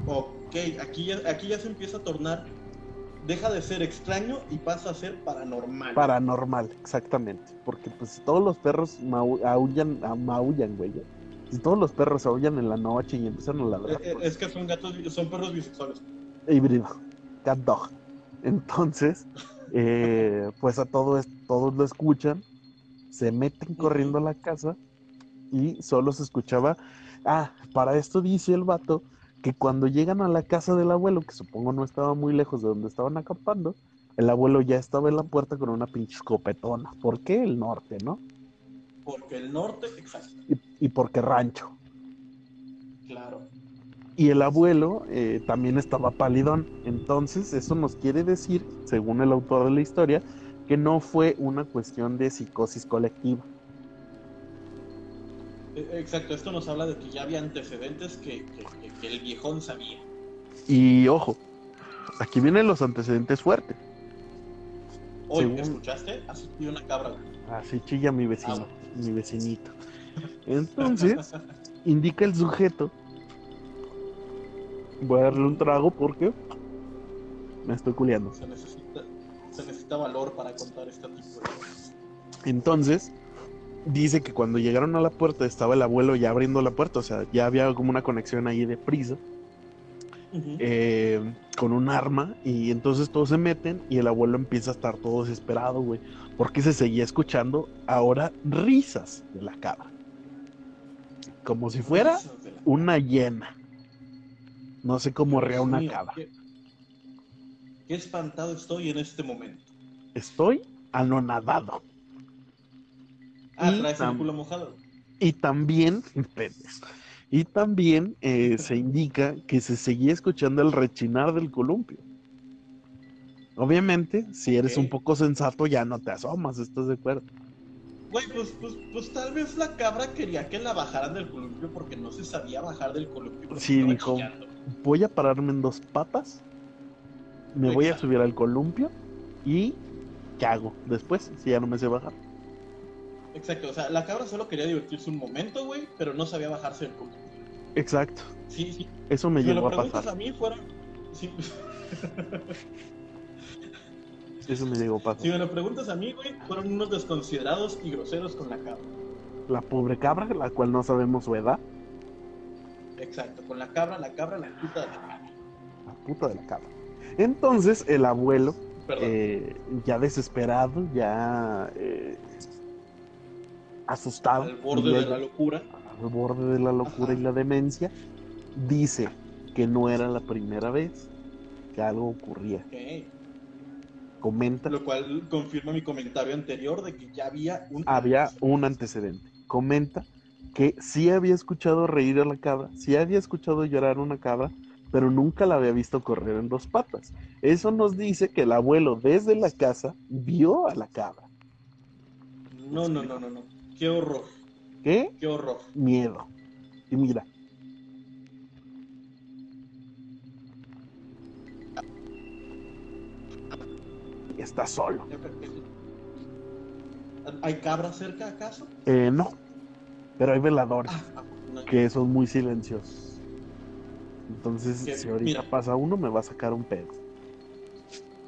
Ok, aquí ya, aquí ya se empieza a tornar. Deja de ser extraño y pasa a ser paranormal. Paranormal, exactamente. Porque pues todos los perros mau- aullan, ah, maullan, güey. ¿Eh? Si todos los perros aullan en la noche y empiezan a Eh, ladrar, eh, pues, es que son gatos, son perros bisexuales. híbrido, cat dog. Entonces, eh, pues a todo es- todos lo escuchan, se meten corriendo a la casa y solo se escuchaba. Ah, para esto dice el vato que cuando llegan a la casa del abuelo, que supongo no estaba muy lejos de donde estaban acampando, el abuelo ya estaba en la puerta con una pinche escopetona. ¿Por qué el norte, no? Porque el norte, exacto, Y, y porque rancho. claro. Y el abuelo eh, también estaba palidón. Entonces, eso nos quiere decir, según el autor de la historia, que no fue una cuestión de psicosis colectiva. Eh, Exacto, esto nos habla de que ya había antecedentes que, que- que- que el viejón sabía. Y ojo, aquí vienen los antecedentes fuertes. Oye, Según- ¿escuchaste? Así una cabra. Así chilla mi vecino, Ah. Mi vecinito. Entonces, *laughs* indica el sujeto. Voy a darle un trago porque me estoy culiando. se, necesita, se necesita valor para contar este tipo de cosas. Entonces, dice que cuando llegaron a la puerta estaba el abuelo ya abriendo la puerta, o sea, ya había como una conexión ahí de prisa eh, con un arma y entonces todos se meten y el abuelo empieza a estar todo desesperado, güey, porque se seguía escuchando ahora risas de la cabra. Como si fuera una hiena. No sé cómo rea una cabra. Qué, qué espantado estoy en este momento. Estoy anonadado. Ah, Y traes el culo mojado. Y también, *laughs* y también eh, se indica que se seguía escuchando el rechinar del columpio. Obviamente, si eres un poco sensato, ya no te asomas, ¿estás de acuerdo? Güey, pues, pues, pues tal vez la cabra quería que la bajaran del columpio porque no se sabía bajar del columpio. Sí, dijo. chillando. Voy a pararme en dos patas, me voy a subir al columpio y ¿qué hago después si ya no me sé bajar? Exacto, o sea, la cabra solo quería divertirse un momento, güey, pero no sabía bajarse del columpio. Exacto, Sí, sí. eso me Si me llegó lo a pasar. a mí, fueron. Si, *laughs* Eso me pasar. si me lo preguntas a mí, güey, fueron unos desconsiderados y groseros con la cabra. La pobre cabra, la cual no sabemos su edad, Exacto, con la cabra, la cabra, la puta de la cabra. la puta de la cabra. Entonces el abuelo eh, ya desesperado, ya eh, asustado, Al borde de la locura. al borde de la locura Ajá. y la demencia, dice que no era la primera vez que algo ocurría. Comenta, Lo cual confirma mi comentario anterior de que ya había un. había un antecedente. Comenta que sí había escuchado reír a la cabra, sí había escuchado llorar a una cabra, pero nunca la había visto correr en dos patas. Eso nos dice que el abuelo desde la casa vio a la cabra. No, no, no, no, no. Qué horror. ¿Qué? Qué horror. Miedo. Y mira. Está solo. ¿Hay cabra cerca acaso? Eh, no. Pero hay veladores Ah, no. que son muy silenciosos. Entonces, si ahorita mira. pasa uno, me va a sacar un pedo.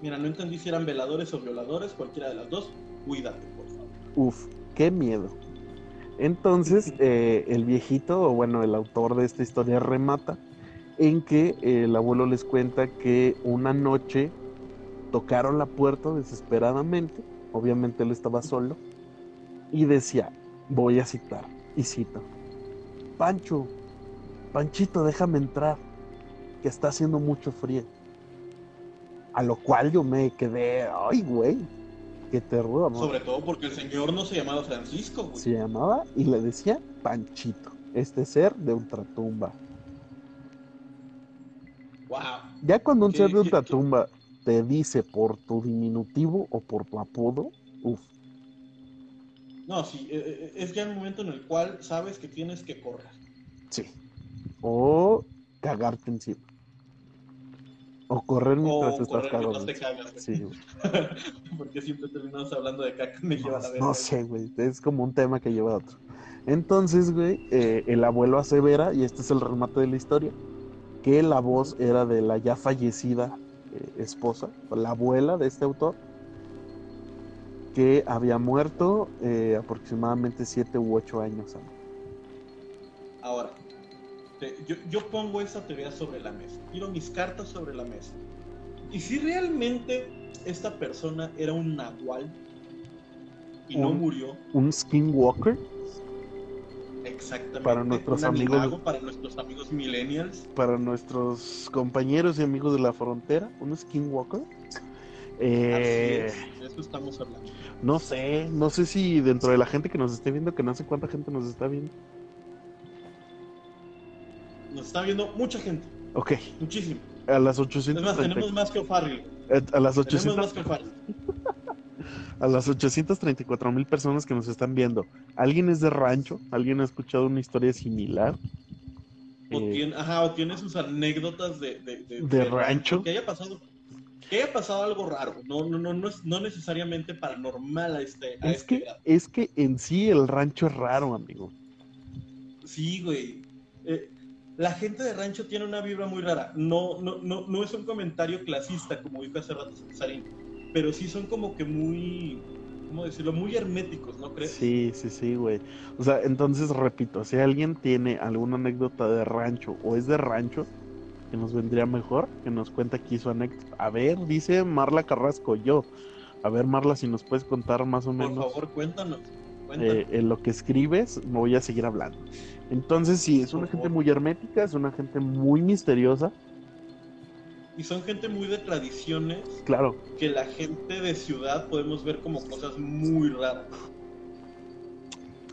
Mira, no entendí si eran veladores o violadores, cualquiera de las dos. Cuídate, por favor. Uf, qué miedo. Entonces, *laughs* eh, el viejito, o bueno, el autor de esta historia remata en que eh, el abuelo les cuenta que una noche tocaron la puerta desesperadamente, obviamente él estaba solo, y decía, voy a citar, y cito, Pancho, Panchito, déjame entrar, que está haciendo mucho frío. A lo cual yo me quedé, ay, güey, qué terror, ¿no? Sobre todo porque el señor no se llamaba Francisco, güey. se llamaba y le decía Panchito, este ser de ultratumba. Wow. Ya cuando un ¿Qué- ser de ultratumba te dice por tu diminutivo o por tu apodo, uff, No, sí, eh, eh, es ya el momento en el cual sabes que tienes que correr. sí. O cagarte encima. O correr mientras O estás correr mientras te cagas, güey. Sí, güey. *laughs* Porque siempre terminamos hablando de caca, me lleva a la No, verga. no sé, güey. Es como un tema que lleva a otro. Entonces, güey, eh, el abuelo asevera, y este es el remate de la historia, que la voz era de la ya fallecida eh, esposa, la abuela de este autor, que había muerto eh, aproximadamente siete u ocho años antes. Ahora, te- yo, yo pongo esa teoría sobre la mesa. Tiro mis cartas sobre la mesa. Y si realmente esta persona era un nahual y no murió, Un skinwalker, exactamente. Para nuestros un amigos- animago, para nuestros amigos millennials. para nuestros compañeros y amigos de la frontera, un skinwalker. Eh, Así es, de eso estamos hablando. No sé, no sé si dentro de la gente que nos esté viendo, que no sé cuánta gente nos está viendo. Nos está viendo mucha gente, Ok, muchísimo. a las Es más, 830, tenemos más que O'Farrill. eh, a las Tenemos 800, más que O'Farrill. A las 834 mil personas que nos están viendo. ¿Alguien es de rancho? ¿Alguien ha escuchado una historia similar? O, Eh, tiene, ajá, o tiene sus anécdotas de, de, de- ¿De rancho? Que haya pasado, que haya pasado algo raro. No, no, no, no, es, no necesariamente paranormal a este, a es este que, grado. es que en sí el rancho es raro, amigo. Sí, güey. Eh, la gente de rancho tiene una vibra muy rara. No, no, no, no es un comentario clasista, como dijo hace rato Cesarín, pero sí son como que muy, ¿cómo decirlo? Muy herméticos, ¿no crees? Sí, sí, sí, güey. O sea, entonces repito, si alguien tiene alguna anécdota de rancho o es de rancho, que nos vendría mejor, que nos cuente aquí su anécdota. A ver, dice Marla Carrasco, yo. A ver, Marla, si nos puedes contar más o Por menos favor, cuéntanos. cuéntanos. eh, en lo que escribes, me voy a seguir hablando. Entonces, sí, es una Por gente muy hermética, es una gente muy misteriosa. Y son gente muy de tradiciones Claro, que la gente de ciudad podemos ver como cosas muy raras.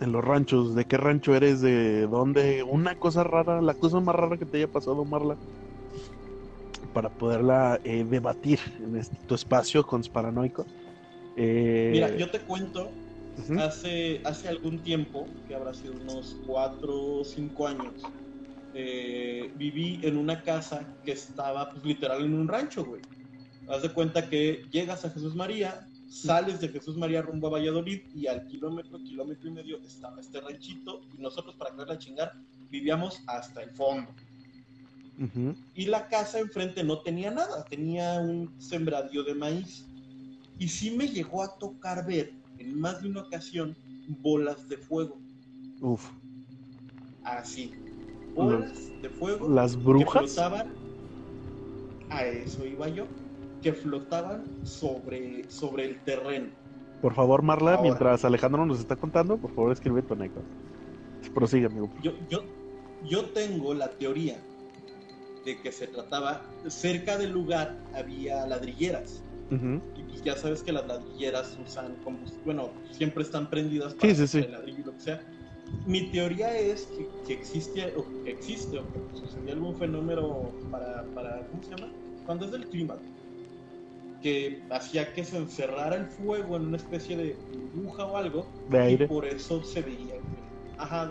en los ranchos, ¿de qué rancho eres? ¿De dónde? Una cosa rara, la cosa más rara que te haya pasado, Marla, para poderla eh, debatir en este, tu espacio conspiranoico. Eh, Mira, yo te cuento, hace, hace algún tiempo, que habrá sido unos 4 o 5 años, eh, viví en una casa que estaba pues, literal en un rancho, güey. Haz de cuenta que llegas a Jesús María, sales de Jesús María rumbo a Valladolid y al kilómetro, kilómetro y medio estaba este ranchito y nosotros para quererla chingar vivíamos hasta el fondo. y la casa enfrente no tenía nada, tenía un sembradío de maíz. Y sí me llegó a tocar ver en más de una ocasión bolas de fuego, Uf, así, bolas de fuego las que brujas. flotaban. A eso iba yo. que flotaban sobre, sobre el terreno. Por favor, Marla, Ahora. mientras Alejandro nos está contando, por favor escribe tu anécdota. Prosigue, amigo. Yo, yo, yo tengo la teoría de que se trataba, cerca del lugar había ladrilleras. Ujú. Y pues ya sabes que las ladrilleras usan combustible, bueno, siempre están prendidas para Sí, sí, sí. el ladrillo y lo que sea. Mi teoría es que, que existe, o que existe, o que sucedió algún fenómeno para, para, ¿cómo se llama? Cuando es del clima, que hacía que se encerrara el fuego en una especie de burbuja o algo, De y aire. por eso se veía que, ajá,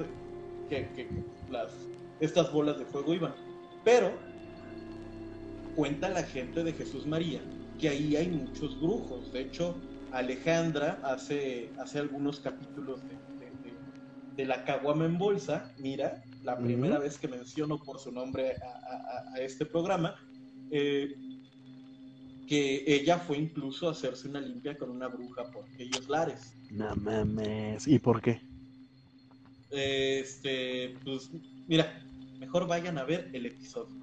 que, que- que las, estas bolas de fuego iban. Pero cuenta la gente de Jesús María que ahí hay muchos brujos. De hecho, Alejandra hace, hace algunos capítulos de- de la caguama en bolsa. Mira, la primera vez que menciono por su nombre a, a- a- a este programa. eh, que ella fue incluso a hacerse una limpia con una bruja por aquellos lares. No mames. ¿Y por qué? Este, pues, mira, mejor vayan a ver el episodio.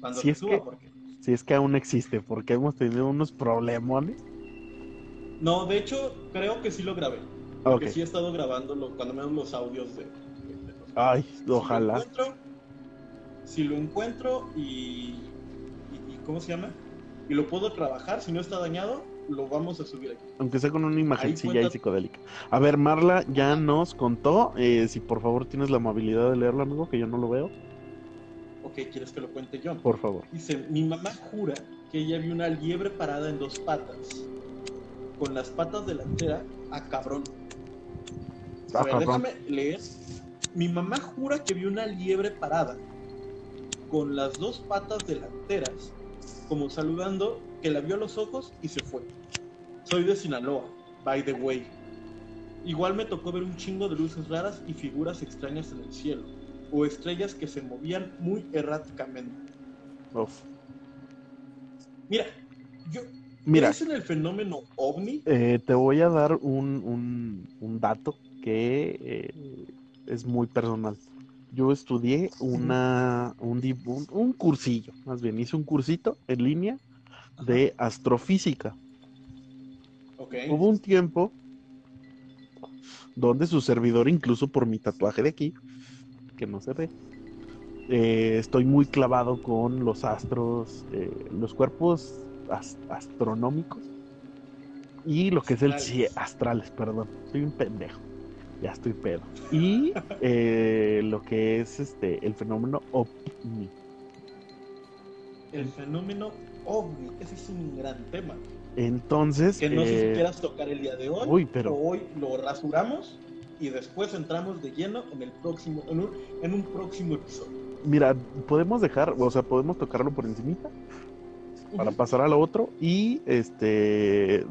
Cuando *laughs* Si se es suba, que- porque. Si es que aún existe, porque hemos tenido unos problemones. No, de hecho, creo que sí lo grabé. Porque sí he estado grabando lo- cuando menos los audios de. de- de los- Ay, Si lo ojalá. encuentro, si lo encuentro y, y- y ¿Cómo se llama? Y lo puedo trabajar, si no está dañado, lo vamos a subir aquí. Aunque sea con una imagencilla y cuenta- psicodélica. A ver, Marla ya nos contó. eh, si por favor tienes la amabilidad de leerlo, amigo, que yo no lo veo. Ok, ¿quieres que lo cuente yo? Por favor. Dice, mi mamá jura que ella vio una liebre parada en dos patas, con las patas delanteras a cabrón. A Ah, ver, cabrón. déjame leer. Mi mamá jura que vio una liebre parada, con las dos patas delanteras, como saludando, que la vio a los ojos y se fue. Soy de Sinaloa, by the way. Igual me tocó ver un chingo de luces raras y figuras extrañas en el cielo, o estrellas que se movían muy erráticamente. Uf. Mira, yo. Mira, ¿crees en el fenómeno ovni? eh, te voy a dar un, un- un dato que eh, es muy personal. Yo estudié una, un, di- un, un cursillo, más bien, hice un cursito en línea de astrofísica. Ok. Hubo un tiempo donde su servidor, incluso por mi tatuaje de aquí, que no se ve, eh, estoy muy clavado con los astros, los cuerpos as- astronómicos y lo que es el cie- astrales, perdón, soy un pendejo, ya estoy pedo. Y eh, lo que es este el fenómeno ovni. El fenómeno ovni, ese es un gran tema. Entonces, Que no sé si eh, quieras tocar el día de hoy. uy, pero- o hoy lo rasuramos y después entramos de lleno en el próximo, en un, en un próximo episodio. mira, podemos dejar, o sea, podemos tocarlo por encimita para pasar a lo otro y este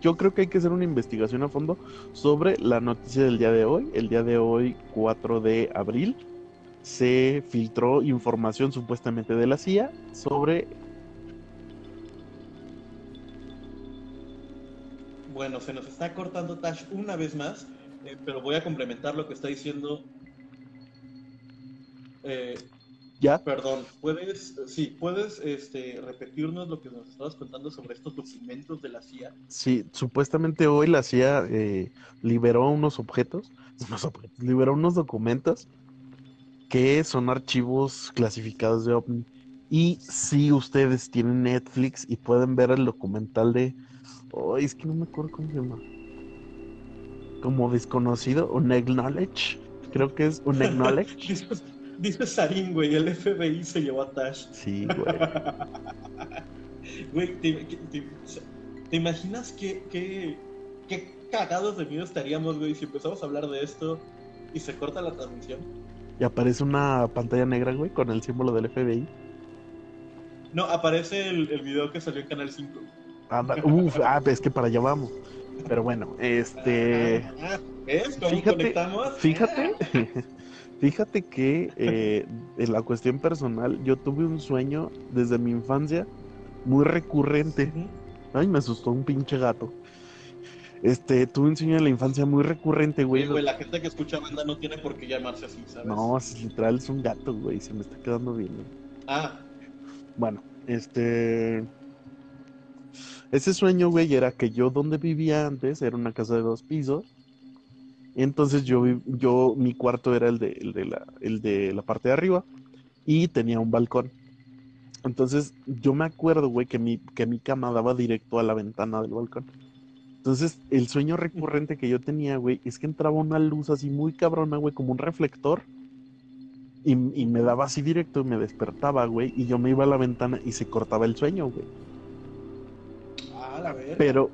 yo creo que hay que hacer una investigación a fondo sobre la noticia del día de hoy. El día de hoy, 4 de abril, se filtró información supuestamente de la CIA sobre Bueno, se nos está cortando Tash una vez más, eh, pero voy a complementar lo que está diciendo. Eh, ya perdón, puedes, sí, puedes este, repetirnos lo que nos estabas contando sobre estos documentos de la CIA. Sí, supuestamente hoy la CIA eh, liberó unos objetos, *laughs* unos objetos, liberó unos documentos que son archivos clasificados de OVNI. Y si ustedes tienen Netflix y pueden ver el documental de... Oh, es que no me acuerdo cómo se llama. Como desconocido, un acknowledge. Creo que es *laughs* un acknowledge. Dice, Sarin, güey, el FBI se llevó a Tash. Sí, güey. *laughs* Güey, ¿te, te- te imaginas qué, qué, qué cagados de miedo estaríamos, güey, si empezamos a hablar de esto y se corta la transmisión? Y aparece una pantalla negra, güey, con el símbolo del FBI. No, aparece el, el video que salió en Canal 5. Anda, uf, ah, es que para allá vamos. Pero bueno, este... Ah, ¿Ves cómo Fíjate, conectamos? Fíjate, *laughs* fíjate que eh, *laughs* en la cuestión personal, yo tuve un sueño desde mi infancia muy recurrente. Ay, me asustó un pinche gato. Este, tuve un sueño en la infancia muy recurrente, güey. Güey, güey, la gente que escucha banda no tiene por qué llamarse así, ¿sabes? No, es literal, es un gato, güey. Se me está quedando bien. güey. Ah, Bueno, Este. Ese sueño, güey, era que yo donde vivía antes era una casa de dos pisos. Entonces yo, yo mi cuarto era el de, el de la, el de la parte de arriba y tenía un balcón. Entonces yo me acuerdo, güey, que mi, que mi cama daba directo a la ventana del balcón. Entonces el sueño recurrente que yo tenía, güey, es que entraba una luz así muy cabrona, güey, como un reflector. Y, y me daba así directo y me despertaba, güey, y yo me iba a la ventana y se cortaba el sueño, güey. Ah, la verga. Pero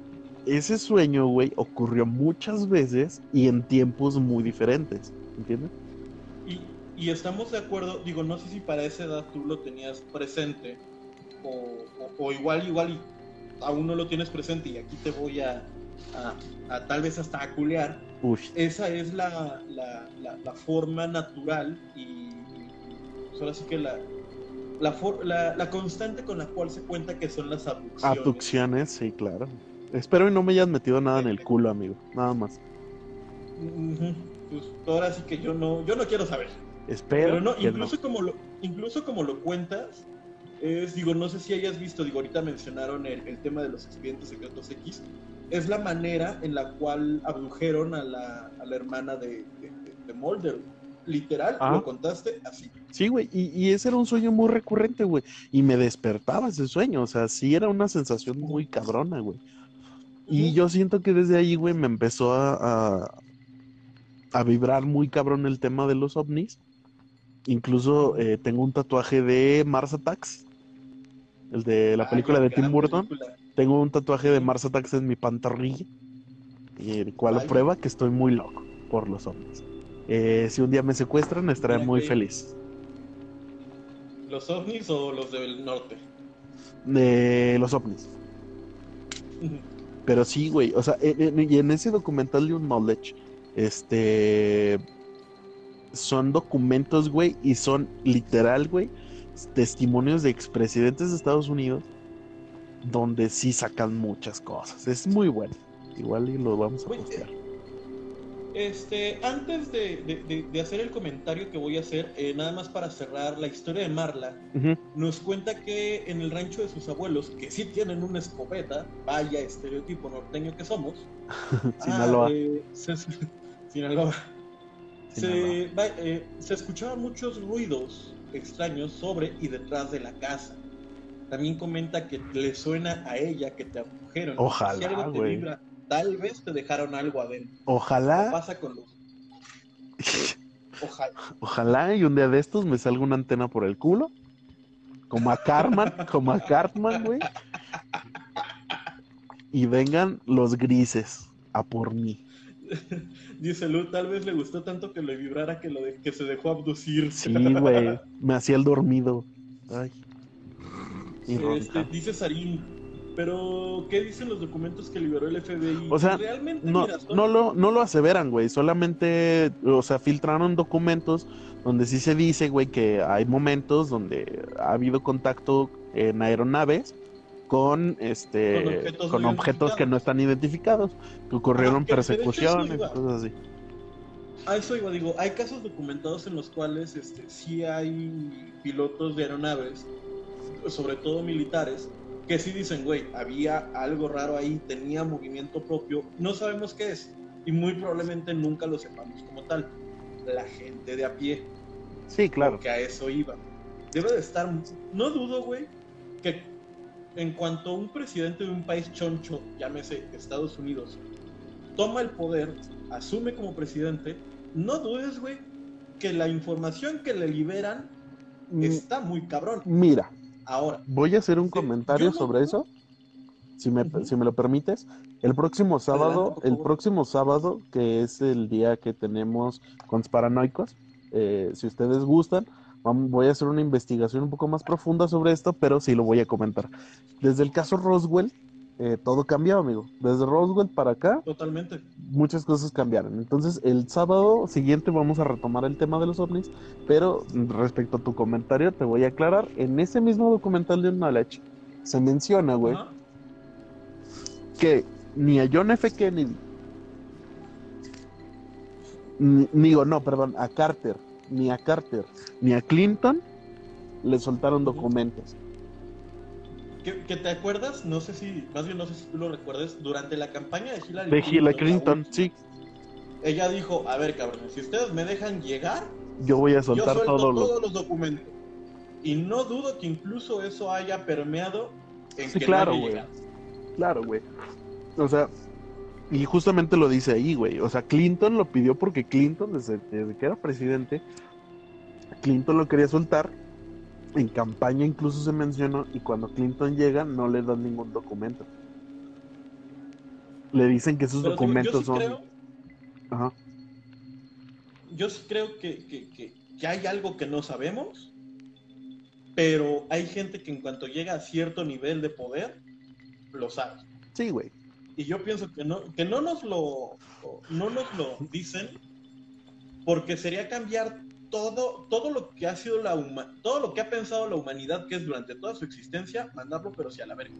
ese sueño, güey, ocurrió muchas veces y en tiempos muy diferentes, ¿entiendes? Y, y estamos de acuerdo, digo, no sé si para esa edad tú lo tenías presente o, o- o igual, igual y aún no lo tienes presente y aquí te voy a, a- a tal vez hasta a culear. Uy, Esa es la, la, la- la forma natural y, y, pues ahora sí que la, la, for- la, la constante con la cual se cuenta que son las abducciones. abducciones, sí, claro. Espero y no me hayas metido nada en el culo, amigo, nada más. Pues ahora sí que yo no, yo no quiero saber. Espero Pero no, incluso como lo, incluso como lo cuentas, es, digo, no sé si hayas visto, digo, ahorita mencionaron el, el tema de los expedientes secretos X, es la manera en la cual abdujeron a la, a la hermana de- de Mulder. Literal, Ah. lo contaste así. Sí, güey, y, y ese era un sueño muy recurrente, güey. Y me despertaba ese sueño, o sea, sí era una sensación muy cabrona, güey. Y yo siento que desde ahí, güey, me empezó a, a, a vibrar muy cabrón el tema de los ovnis. Incluso eh, tengo un tatuaje de Mars Attacks, el de la Ah, película de Tim Burton. película. Tengo un tatuaje de Mars Attacks en mi pantorrilla, y el cual Vaya. prueba que estoy muy loco por los ovnis. Eh, si un día me secuestran, estaré muy que- feliz. ¿Los ovnis o los del norte? De los ovnis. Pero sí, güey, o sea, en- en- y en ese documental de un knowledge, este, son documentos, güey, y son literal, güey, testimonios de expresidentes de Estados Unidos, donde sí sacan muchas cosas. Es muy bueno. Igual y lo vamos a postear. Este, antes de, de- de- de hacer el comentario que voy a hacer, eh, nada más para cerrar la historia de Marla, nos cuenta que en el rancho de sus abuelos, que sí tienen una escopeta, vaya estereotipo norteño que somos, *laughs* Sinaloa. ah, eh, se, *laughs* Sinaloa. Se, va- eh, se escuchaban muchos ruidos extraños sobre y detrás de la casa. También comenta que le suena a ella que te abdujeron. Ojalá, Si algo te güey. vibra, tal vez te dejaron algo adentro. ¿Qué Ojalá, pasa con los *laughs* Ojalá. ojalá y un día de estos me salga una antena por el culo. Como a Cartman, *laughs* como a Cartman, güey. Y vengan los grises a por mí. *laughs* Dice Lu, tal vez le gustó tanto que le vibrara que, lo de- que se dejó abducir. Sí, güey. Me hacía el dormido. Ay. Y Este, dice Sarín, pero ¿qué dicen los documentos que liberó el FBI? O sea, realmente, No, lo, no lo aseveran, güey. Solamente, o sea, filtraron documentos donde sí se dice, güey, que hay momentos donde ha habido contacto en aeronaves con este Con objetos con no objetos que no están identificados, que ocurrieron Ajá, que persecuciones cosas así. A eso iba, digo, hay casos documentados en los cuales este, sí hay pilotos de aeronaves, sobre todo militares, que sí dicen, güey, había algo raro ahí, tenía movimiento propio, no sabemos qué es, y muy probablemente nunca lo sepamos como tal. La gente de a pie, Sí, claro. porque a eso iba. Debe de estar, no dudo, güey, que en cuanto un presidente de un país choncho, llámese Estados Unidos, toma el poder, asume como presidente, no dudes, güey, que la información que le liberan Mm, está muy cabrón. Mira, Ahora, voy a hacer un comentario no- sobre eso, si me, si me lo permites. El próximo sábado, el próximo sábado, que es el día que tenemos Consparanoicos, eh, si ustedes gustan, voy a hacer una investigación un poco más profunda sobre esto, pero sí lo voy a comentar. Desde el caso Roswell, eh, todo cambió, amigo. Desde Roswell para acá, totalmente. muchas cosas cambiaron. Entonces, el sábado siguiente vamos a retomar el tema de los ovnis, pero respecto a tu comentario, te voy a aclarar. En ese mismo documental de Knowledge se menciona, güey, que ni a John F. Kennedy, ni, digo, no, perdón, a Carter, ni a Carter, ni a Clinton le soltaron documentos. Que, te acuerdas, no sé si, más bien no sé si tú lo recuerdes, durante la campaña de Hillary de Hillary Clinton, sí. Ella dijo, a ver cabrón, si ustedes me dejan llegar, yo voy a soltar yo todos los documentos. Y no dudo que incluso eso haya permeado en que claro, güey. Claro, güey. O sea, y justamente lo dice ahí, güey. O sea, Clinton lo pidió porque Clinton, desde, desde que era presidente, Clinton lo quería soltar en campaña incluso se mencionó y cuando Clinton llega no le dan ningún documento. Le dicen que esos documentos son... Ajá. Yo sí creo que, que, hay algo que no sabemos, pero hay gente que en cuanto llega a cierto nivel de poder, lo sabe. Sí, güey. Y yo pienso que no, que no nos lo, no nos lo dicen porque sería cambiar todo, todo lo que ha sido la todo lo que ha pensado la humanidad que es durante toda su existencia, mandarlo pero si a la verga.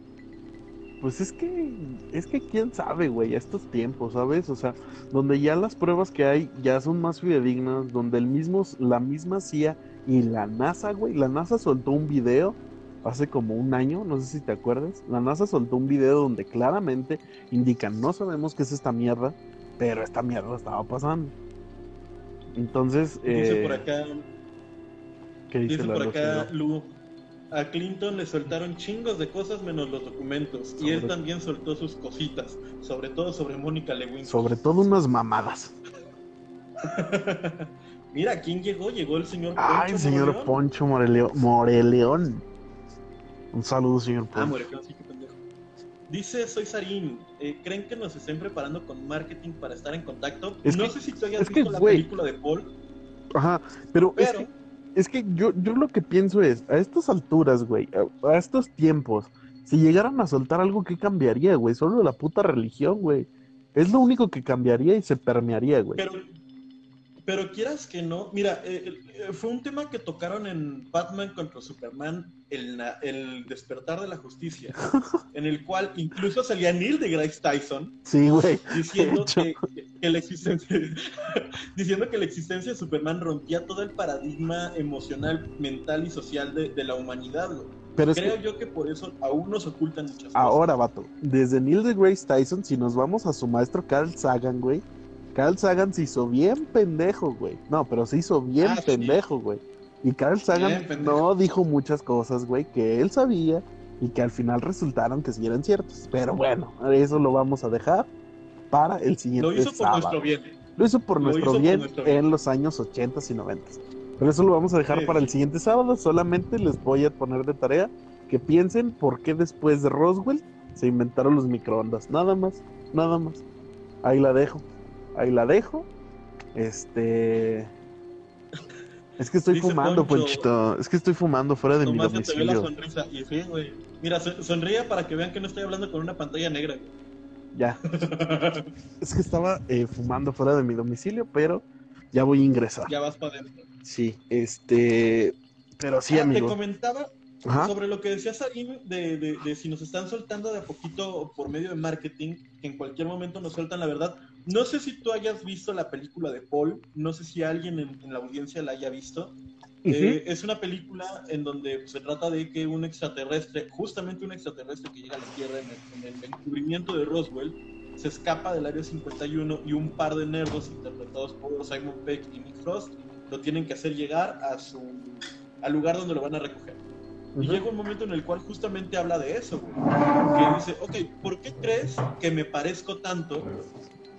Pues es que, es que quién sabe, güey, a estos tiempos, ¿sabes? O sea, donde ya las pruebas que hay ya son más fidedignas, donde el mismo, la misma CIA y la NASA, güey, la NASA soltó un video hace como un año, no sé si te acuerdas, la NASA soltó un video donde claramente indican, no sabemos qué es esta mierda, pero esta mierda estaba pasando. Entonces. Dice por eh, acá. ¿qué dice, por acá, Lu. A Clinton le soltaron chingos de cosas menos los documentos. Y él también soltó sus cositas. Sobre todo sobre Mónica Lewinsky. Sobre todo unas mamadas. *laughs* Mira, ¿quién llegó? Llegó el señor Poncho Ay, señor Poncho Moreleón. Un saludo, señor ah, Poncho. Ah, sí, pendejo. Dice, soy Sarín. Eh, ¿creen que nos estén preparando con marketing para estar en contacto? no sé si tú hayas visto la película de Paul. Ajá, pero, Es, que, yo, yo lo que pienso es, a estas alturas, güey, a, estos tiempos, si llegaran a soltar algo, ¿qué cambiaría, güey? Solo la puta religión, güey. Es lo único que cambiaría y se permearía, güey. Pero, pero quieras que no, mira, eh, eh, fue un tema que tocaron en Batman contra Superman, el, el despertar de la justicia, *laughs* en el cual incluso salía Neil de Grace Tyson. Sí, güey. Diciendo *laughs* que, la existencia, *laughs* diciendo que la existencia de Superman rompía todo el paradigma emocional, mental y social de, la humanidad, Pero Creo yo que por eso aún nos ocultan muchas cosas. Ahora, vato, desde Neil de Grace Tyson, si nos vamos a su maestro Carl Sagan, güey, Carl Sagan se hizo bien pendejo, güey. No, pero se hizo bien ah, pendejo, güey. Y Carl Sagan no dijo muchas cosas, güey, que él sabía y que al final resultaron que sí eran ciertas. Pero bueno, eso lo vamos a dejar para el siguiente Lo hizo por nuestro bien. Lo hizo por, nuestro, bien en los años 80 y 90. Pero eso lo vamos a dejar para el siguiente sábado. Solamente les voy a poner de tarea que piensen por qué después de Roswell se inventaron los microondas. Nada más, nada más. Ahí la dejo ahí la dejo. Este. Es que estoy fumando, Ponchito. Es que estoy fumando fuera de mi domicilio. la sonrisa. Y sí, güey. Mira, sonríe para que vean que no estoy hablando con una pantalla negra. Ya. *laughs* es que estaba eh, fumando fuera de mi domicilio, pero ya voy a ingresar. Ya vas para adentro. Sí, este. Pero sí, ah, amigo. Te comentaba sobre lo que decía Sarín de, de, si nos están soltando de a poquito por medio de marketing, que en cualquier momento nos sueltan la verdad. No sé si tú hayas visto la película de Paul, no sé si alguien en, la audiencia la haya visto. Eh, es una película en donde se trata de que un extraterrestre, justamente un extraterrestre que llega a la Tierra en el, encubrimiento de Roswell, se escapa del Área 51 y un par de nerdos interpretados por Simon Peck y Nick Frost lo tienen que hacer llegar a su, al lugar donde lo van a recoger. Y llega un momento en el cual justamente habla de eso, Que dice, ok, ¿por qué crees que me parezco tanto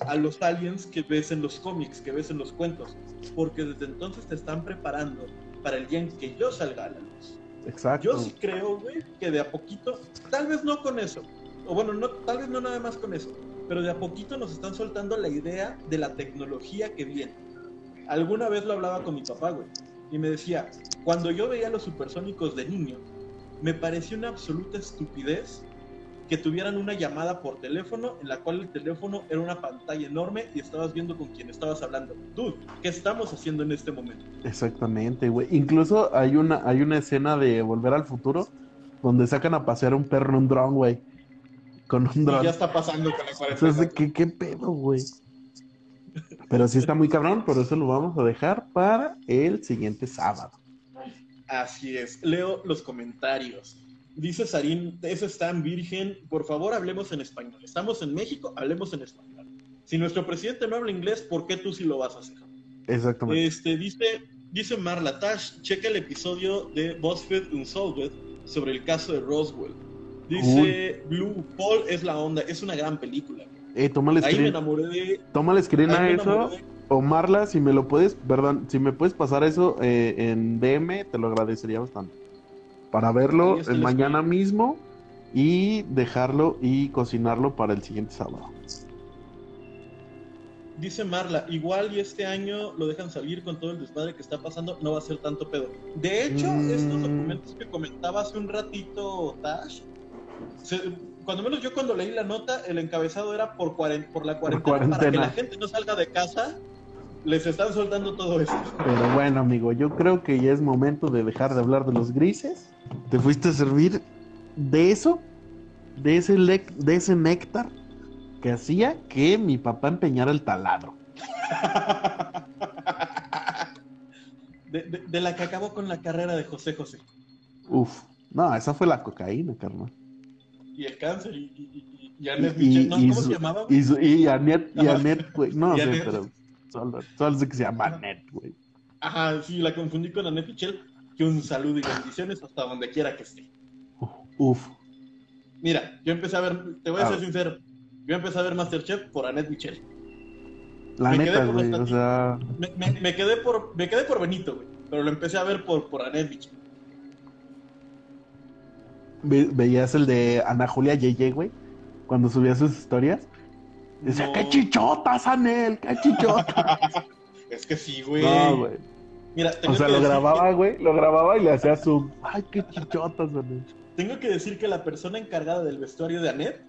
a los aliens que ves en los cómics, que ves en los cuentos? Porque desde entonces te están preparando para el día en que yo salga a la luz. Exacto. Yo sí creo, güey, que de a poquito, tal vez no con eso, o bueno, no, tal vez no nada más con eso, pero de a poquito nos están soltando la idea de la tecnología que viene. Alguna vez lo hablaba con mi papá, güey y me decía, cuando yo veía los supersónicos de niño, me parecía una absoluta estupidez que tuvieran una llamada por teléfono en la cual el teléfono era una pantalla enorme y estabas viendo con quién estabas hablando. Tú, ¿qué estamos haciendo en este momento? Exactamente, güey. Incluso hay una, hay una escena de Volver al Futuro donde sacan a pasear un perro en un dron, güey. Con un dron. ya está pasando con la cuarentena. ¿qué, ¿qué pedo, güey? Pero sí está muy cabrón, por eso lo vamos a dejar para el siguiente sábado. Así es. Leo los comentarios. Dice Sarín, eso está en virgen. Por favor, hablemos en español. Estamos en México, hablemos en español. Si nuestro presidente no habla inglés, ¿por qué tú sí lo vas a hacer? Exactamente. Este, dice, dice Marla Tash, checa el episodio de BuzzFeed Unsolved sobre el caso de Roswell. Dice Blue Paul es la onda, es una gran película. Eh, tómale Ahí me screen, enamoré de. tómale screen ahí a me eso. de- O Marla, si me lo puedes, perdón, si me puedes pasar eso eh, en DM, te lo agradecería bastante. Para verlo mañana mismo y dejarlo y cocinarlo para el siguiente sábado. Dice Marla, igual y este año lo dejan salir con todo el desmadre que está pasando, no va a ser tanto pedo. De hecho, Mm. estos documentos que comentaba hace un ratito Tash, se- cuando menos yo cuando leí la nota, el encabezado era por, cuaren- por la cuarentena, para que cuarentena. la gente no salga de casa, les están soltando todo esto. Pero bueno, amigo, yo creo que ya es momento de dejar de hablar de los grises. Te fuiste a servir de eso, de ese, de ese néctar que hacía que mi papá empeñara el taladro. De, de- de la que acabó con la carrera de José José. Uf, no, esa fue la cocaína, carnal. Y el cáncer, y, y, y, y y ¿Cómo su- se llamaba? güey? Y, su- y güey, no *laughs* sé, pero solo, solo sé que se llama. Anet, güey. Ajá, sí, la confundí con Annette Michel. Que un saludo y bendiciones hasta donde quiera que esté. Uf, Mira, yo empecé a ver, te voy a A ser ver. sincero, yo empecé a ver Masterchef por Annette Michel. la Me neta, güey, los o sea, Me, me- me quedé por, me quedé por Benito, güey, pero lo empecé a ver por, por Annette Michel. ve- veías el de Ana Julia Yeye, güey, cuando subía sus historias. No. qué chichotas, Anel, qué chichotas. *laughs* Es que sí, güey. no, güey. Mira, O sea, lo decir grababa, güey, lo grababa y le hacía zoom. Ay, qué chichotas, Anel. tengo que decir que la persona encargada del vestuario de Annette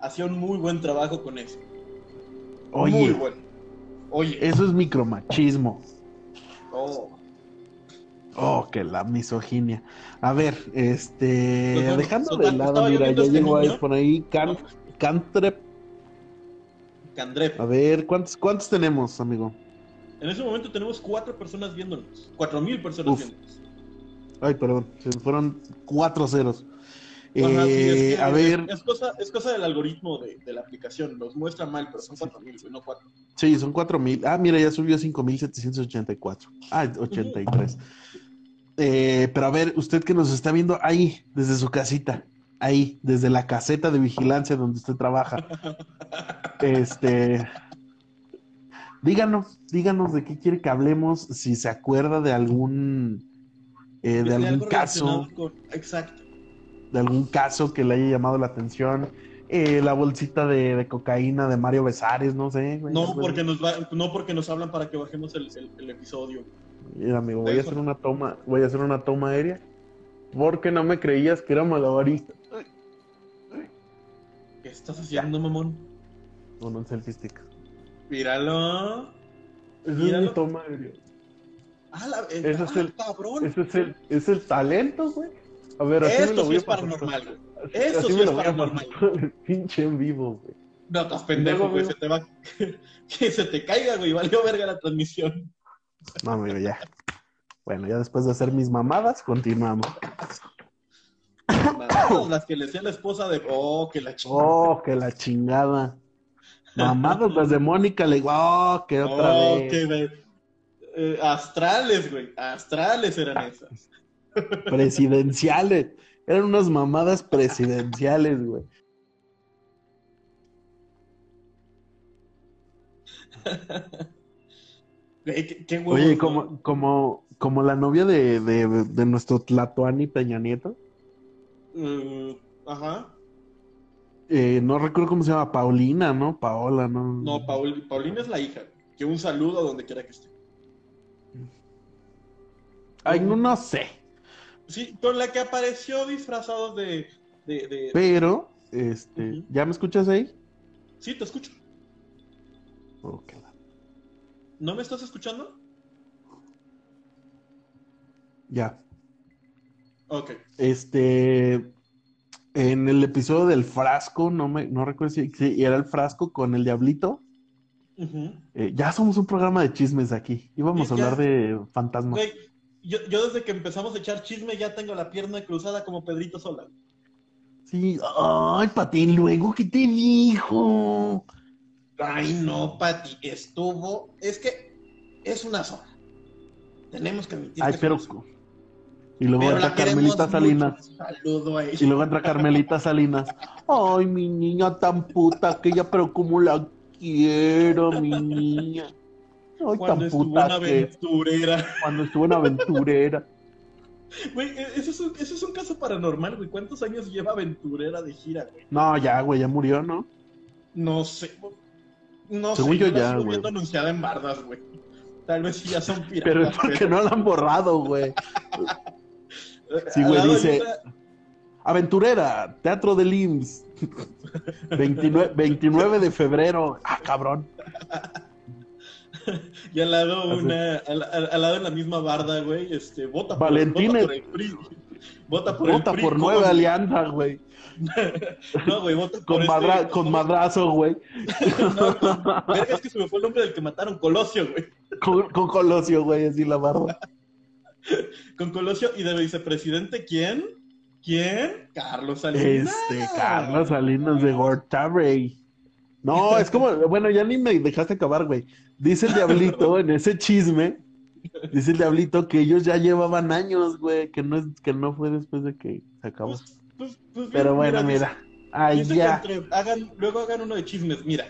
hacía un muy buen trabajo con eso. Muy Oye, bueno. Oye, eso es micromachismo. oh, Oh, que la misoginia. A ver, este, Pues bueno, dejando de lado, mira, ya este llegó ahí por ahí Can, Cantrep. Candrep. A ver, ¿cuántos, ¿cuántos tenemos, amigo? En ese momento tenemos cuatro personas viéndonos. Cuatro mil personas Uf. viéndonos. Ay, perdón, fueron cuatro ceros. Ajá, sí, Eh, es que a ver, Es cosa, es cosa del algoritmo de, de la aplicación. Los muestra mal, pero son cuatro mil, güey, no cuatro. sí, son cuatro mil. Ah, mira, ya subió cinco mil setecientos ochenta y cuatro. Ah, ochenta y tres. Eh, pero a ver, usted que nos está viendo ahí, desde su casita, ahí, desde la caseta de vigilancia donde usted trabaja. *laughs* Este, díganos, díganos de qué quiere que hablemos, si se acuerda de algún, eh, de algún caso, con- Exacto. de algún caso que le haya llamado la atención. Eh, la bolsita de, de cocaína de Mario Besares, no sé. güey, No porque, nos va- no porque nos hablan para que bajemos el, el- el episodio. Mira, amigo, voy a hacer una toma, voy a hacer una toma aérea. Porque no me creías que era malabarista. ¿Qué estás haciendo, mamón? Con un selfie stick. Míralo. Míralo. mi toma. Ah, la, eh, Ese es ah, el- cabrón. Ese es el, es el talento, güey. A ver, así me lo Esto sí voy es pasar. paranormal, güey. Así sí es paranormal. Pinche en vivo, güey. No, estás pendejo, güey. Se te va. *laughs* que se te caiga, güey. Valió verga la transmisión. No, amigo, ya. Bueno, ya después de hacer mis mamadas, continuamos. Mamadas, las que le decía la esposa de. Oh, que la chingada. Oh, que la chingada. Mamadas las de Mónica, le digo, oh, que otra Oh, vez. que eh, astrales, güey. Astrales eran esas. *laughs* Presidenciales. Eran unas mamadas presidenciales, güey. *laughs* Qué, qué huevos, Oye, ¿no? como, como, como la novia de, de, de nuestro Tlatoani Peña Nieto, Eh, ajá. Eh, no recuerdo cómo se llama, Paulina, ¿no? Paola, ¿no? No, Paul- Paulina es la hija. Que un saludo a donde quiera que esté. Ay, no, no sé. Sí, con la que apareció disfrazados de. de, de- Pero, este. ¿ya me escuchas ahí? Sí, te escucho. Ok. ¿No me estás escuchando? Ya. Ok. Este, en el episodio del frasco, no me, no recuerdo si, si era el frasco con el diablito. Eh, ya somos un programa de chismes aquí. Íbamos a hablar de fantasmas. Güey, yo, yo desde que empezamos a echar chisme ya tengo la pierna cruzada como Pedrito Sola. Sí, ay, Patín, luego, ¿qué te dijo? Ay, no, Pati, estuvo. Es que es una zona. Tenemos que admitir Ay, que pero. zona. Y luego Pero entra Carmelita. Salinas. Saludo a ella. Y luego entra Carmelita Salinas. Ay, mi niña tan puta aquella, pero como la quiero, mi niña. Ay, Cuando tan estuvo puta que aventurera. cuando estuvo en aventurera. Güey, e- eso es, un, eso es un caso paranormal, güey. ¿Cuántos años lleva aventurera de gira, güey? No, ya, güey, ya murió, ¿no? No sé. No Según sé. yo ya, güey. anunciada en bardas, güey. Tal vez ya son *laughs* piratas. Pero es porque no la han borrado, güey. Sí, güey, dice- Aventurera, Teatro del IMSS. 29, 29 de febrero. Ah, cabrón. Y al lado una, al, al- al lado en la misma barda, güey, este, vota por, Valentines. vota por el PRI. Vota por Vota el PRI. por. Nueva Alianza, güey. *laughs* No, güey, vota por Con, este- madra- con madrazo, güey. *laughs* No, con- verga, es que se me fue el nombre del que mataron, Colosio, güey. Con, con Colosio, güey, así la barba. *laughs* Con Colosio y de vicepresidente, ¿quién? ¿Quién? Carlos Salinas. Este, Carlos Salinas de Gortabray. No, es como, bueno, ya ni me dejaste acabar, güey. Dice el *laughs* diablito en ese chisme, dice el diablito que ellos ya llevaban años, güey, que no es, que no fue después de que se acabó. Pues, pues, pues, Pero mira, bueno, mira. Ay, dice ya. entre- hagan, luego hagan uno de chismes. Mira,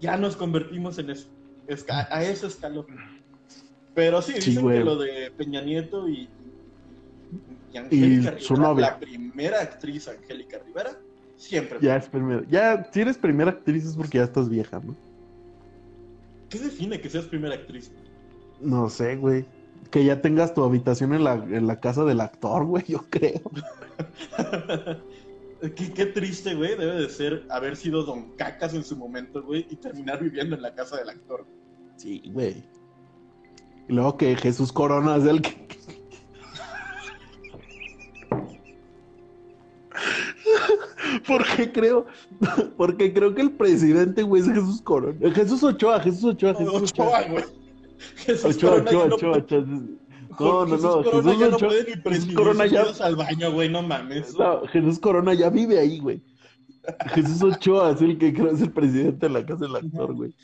ya nos convertimos en eso. Esca- a ese escalón. Pero sí, Sí, dicen güey. que lo de Peña Nieto y, y Angélica su Rivera, novia. la primera actriz Angélica Rivera, siempre. Ya es primera. Ya, si eres primera actriz es porque ya estás vieja, ¿no? ¿Qué define que seas primera actriz? No sé, güey. Que ya tengas tu habitación en la, en la casa del actor, güey, yo creo. *laughs* qué, qué triste, güey, debe de ser haber sido Don Cacas en su momento, güey, y terminar viviendo en la casa del actor. Sí, güey. Y luego que Jesús Corona es el que. Porque creo, porque creo que el presidente, güey, es Jesús Corona. Jesús Ochoa, Jesús Ochoa, Jesús Ochoa. Ochoa, güey. Jesús Ochoa, Corona Ochoa, no Ochoa, Ochoa. No, no, Jesús no. Corona Jesús ya no puede ni presidir Corona ya- al baño, güey, no mames. No, Jesús Corona ya vive ahí, güey. Jesús Ochoa es el que creo es el presidente de la casa del actor, güey.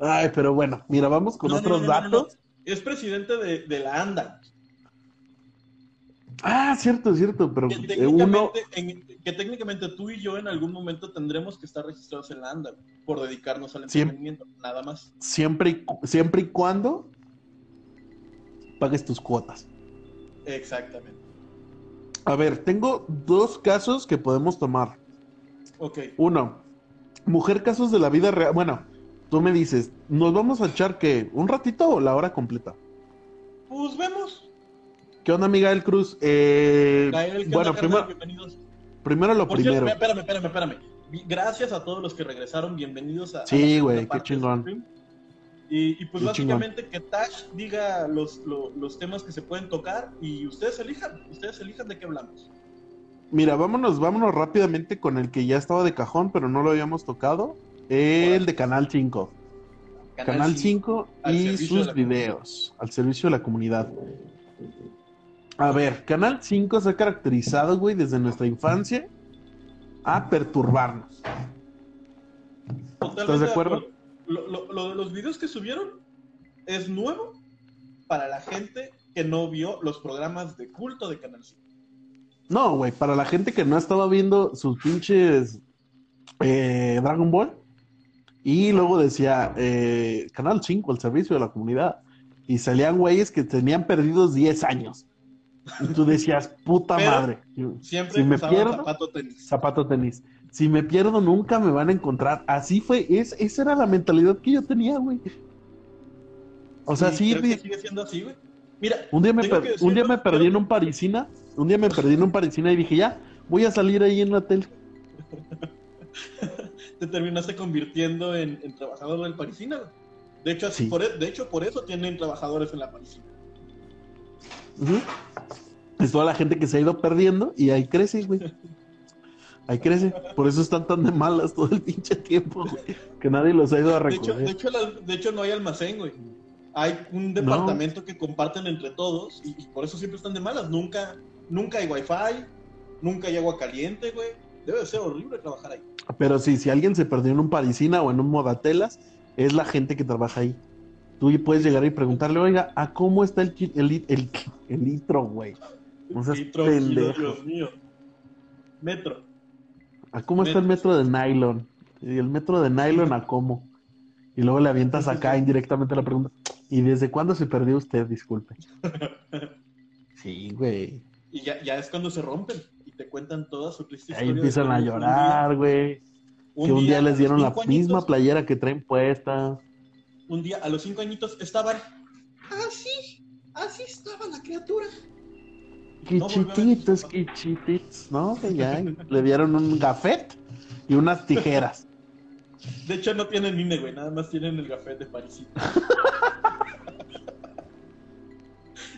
Ay, pero bueno, mira, vamos con No, otros no, no, no, no. datos. Es presidente de, de la ANDA. Ah, cierto, cierto, pero Que uno, técnicamente, en- que técnicamente tú y yo en algún momento tendremos que estar registrados en la ANDA güey, por dedicarnos al Siempre. entretenimiento, nada más. siempre y, siempre y cuando pagues tus cuotas. Exactamente. A ver, tengo dos casos que podemos tomar. Ok. Uno, mujer casos de la vida real. Bueno, tú me dices, ¿nos vamos a echar qué? ¿Un ratito o la hora completa? Pues vemos. ¿Qué onda, Miguel Cruz? Eh, Gael, ¿qué bueno, onda, primero, bienvenidos. primero lo Por cierto, primero. espérame, espérame, espérame. Gracias a todos los que regresaron, bienvenidos a. Sí, güey, qué este chingón. Y, y pues Qué básicamente que Tash diga los, lo- los temas que se pueden tocar y ustedes elijan, ustedes elijan de qué hablamos. Mira, vámonos, vámonos rápidamente con el que ya estaba de cajón, pero no lo habíamos tocado. El de Canal 5. Canal 5 al y sus videos al servicio de la comunidad. A ver, Canal 5 se ha caracterizado, güey, desde nuestra infancia a perturbarnos. Totalmente ¿Estás de acuerdo? Lo, lo- lo de los videos que subieron es nuevo para la gente que no vio los programas de culto de Canal 5. No, güey, para la gente que no estaba viendo sus pinches eh, Dragon Ball y luego decía eh, Canal 5 al servicio de la comunidad y salían güeyes que tenían perdidos 10 años. Y tú decías, puta Pero- madre. Siempre Si me pierdo- zapato tenis. zapato tenis. Si me pierdo, nunca me van a encontrar. Así fue, es, esa era la mentalidad que yo tenía, güey. O sea, sí, creo que vi- sigue siendo así, güey. Mira, un día me, per- decirlo, un día me perdí pero- en un parisina, un día me perdí en un parisina y dije, ya, voy a salir ahí en la tele. *laughs* te terminaste convirtiendo en, en trabajador del Parisina. De hecho, así Sí. por, e- de hecho, por eso tienen trabajadores en la Parisina. Es toda la gente que se ha ido perdiendo y ahí crece, güey. Ahí crece. Por eso están tan de malas todo el pinche tiempo, güey. Que nadie los ha ido a De hecho, recoger. de, hecho, de hecho, no hay almacén, güey. Hay un departamento que comparten entre todos y, y por eso siempre están de malas. Nunca, nunca hay wifi, nunca hay agua caliente, güey. Debe de ser horrible trabajar ahí. Pero sí, si alguien se perdió en un Parisina o en un Modatelas, es la gente que trabaja ahí. Tú puedes llegar y preguntarle, oiga, ¿a cómo está el, el, el, el litro, güey? No seas Litro, pendejo. Dios mío. Metro. ¿A cómo está el metro de nylon? Y el metro de nylon, ¿a cómo? Y luego le avientas acá *laughs* indirectamente la pregunta, ¿y desde cuándo se perdió usted? Disculpe. *laughs* Sí, güey. Y ya, ya es cuando se rompen te cuentan toda su triste Ahí historia. empiezan a llorar, güey. Que un día les dieron la misma playera que traen puesta. Un día, a los cinco añitos, estaban. Así, así estaba la criatura. No Quichititos, papás. quichititos, ¿no? Ya le dieron un gafet y unas tijeras. De hecho, no tienen INE, güey, nada más tienen el café de Parisina. *laughs*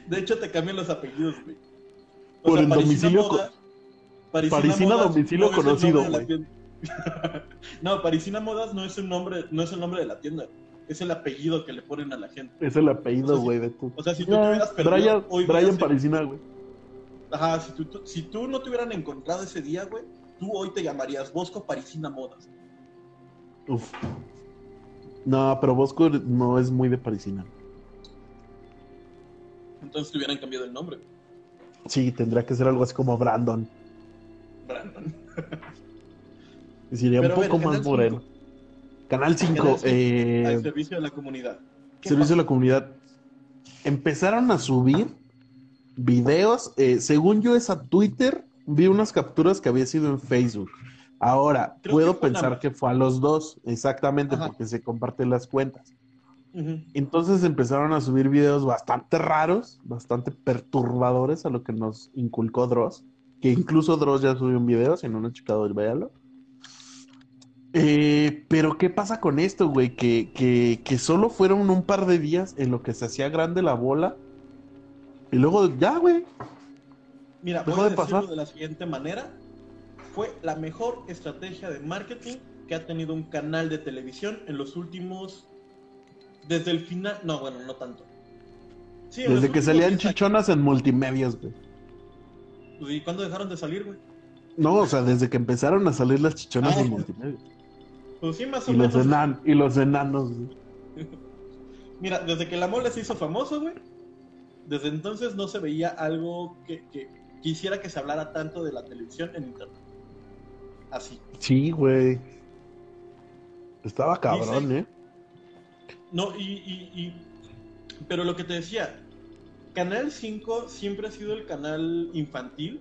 De hecho, te cambian los apellidos, güey. O Por el domicilio Moda- Parisina, Parisina Modas domicilio no conocido, güey. *laughs* no, Parisina Modas no es el nombre, no es el nombre de la tienda, es el apellido que le ponen a la gente. Es el O apellido, sea, si- güey, de tu. O sea, si tú Ya, te hubieras perdido, Brian, hoy Brian hubieras- Parisina, güey. Ajá, si tú, tú- si tú no te hubieran encontrado ese día, güey, tú hoy te llamarías Bosco Parisina Modas. Uf. No, pero Bosco no es muy de Parisina. Entonces te hubieran cambiado el nombre, güey. Sí, tendría que ser algo así como Brandon. Brandon. Sería Pero un poco más moreno. Canal 5, Canal cinco, eh, Al servicio de la comunidad. ¿Qué Servicio de la comunidad. Empezaron a subir videos. eh, según yo, es a Twitter. Vi unas capturas que había sido en Facebook. Ahora, Creo puedo que pensar que fue a los dos, exactamente, Ajá. porque se comparten las cuentas. Entonces empezaron a subir videos bastante raros, bastante perturbadores a lo que nos inculcó Dross. Que incluso Dross ya subió un video, si no lo han checado, véalo. Eh, pero ¿qué pasa con esto, güey? Que, que, que solo fueron un par de días en lo que se hacía grande la bola. Y luego, ya, güey. Mira, voy a de pasar. de la siguiente manera. Fue la mejor estrategia de marketing que ha tenido un canal de televisión en los últimos... Desde el final... No, bueno, no tanto. Sí, Desde que salían 10 años. chichonas en multimedios, güey. Pues, ¿Y cuándo dejaron de salir, güey? No, o sea, desde que empezaron a salir las chichonas Ah. en multimedios. Pues sí, más o Y los, menos. enan- y los enanos, güey. *laughs* Mira, desde que la mole se hizo famoso, güey, desde entonces no se veía algo que, que quisiera que se hablara tanto de la televisión en internet. Así. Sí, güey. Estaba cabrón, Dice- ¿eh? No, y, y, y- Pero lo que te decía, Canal 5 siempre ha sido el canal infantil,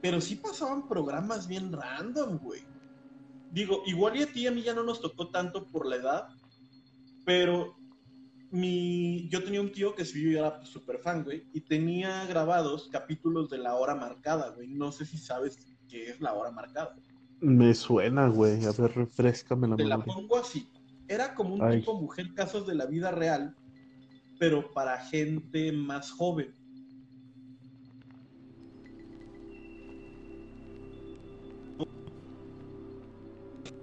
pero sí pasaban programas bien random, güey. Digo, igual y a ti y a mí ya no nos tocó tanto por la edad, pero mi... yo tenía un tío que sí yo era súper fan, güey, y tenía grabados capítulos de la hora marcada, güey. No sé si sabes qué es la hora marcada. Me suena, güey. A ver, refrescame la Te la memoria. pongo así. Era como un Ay. tipo mujer casos de la vida real, pero para gente más joven.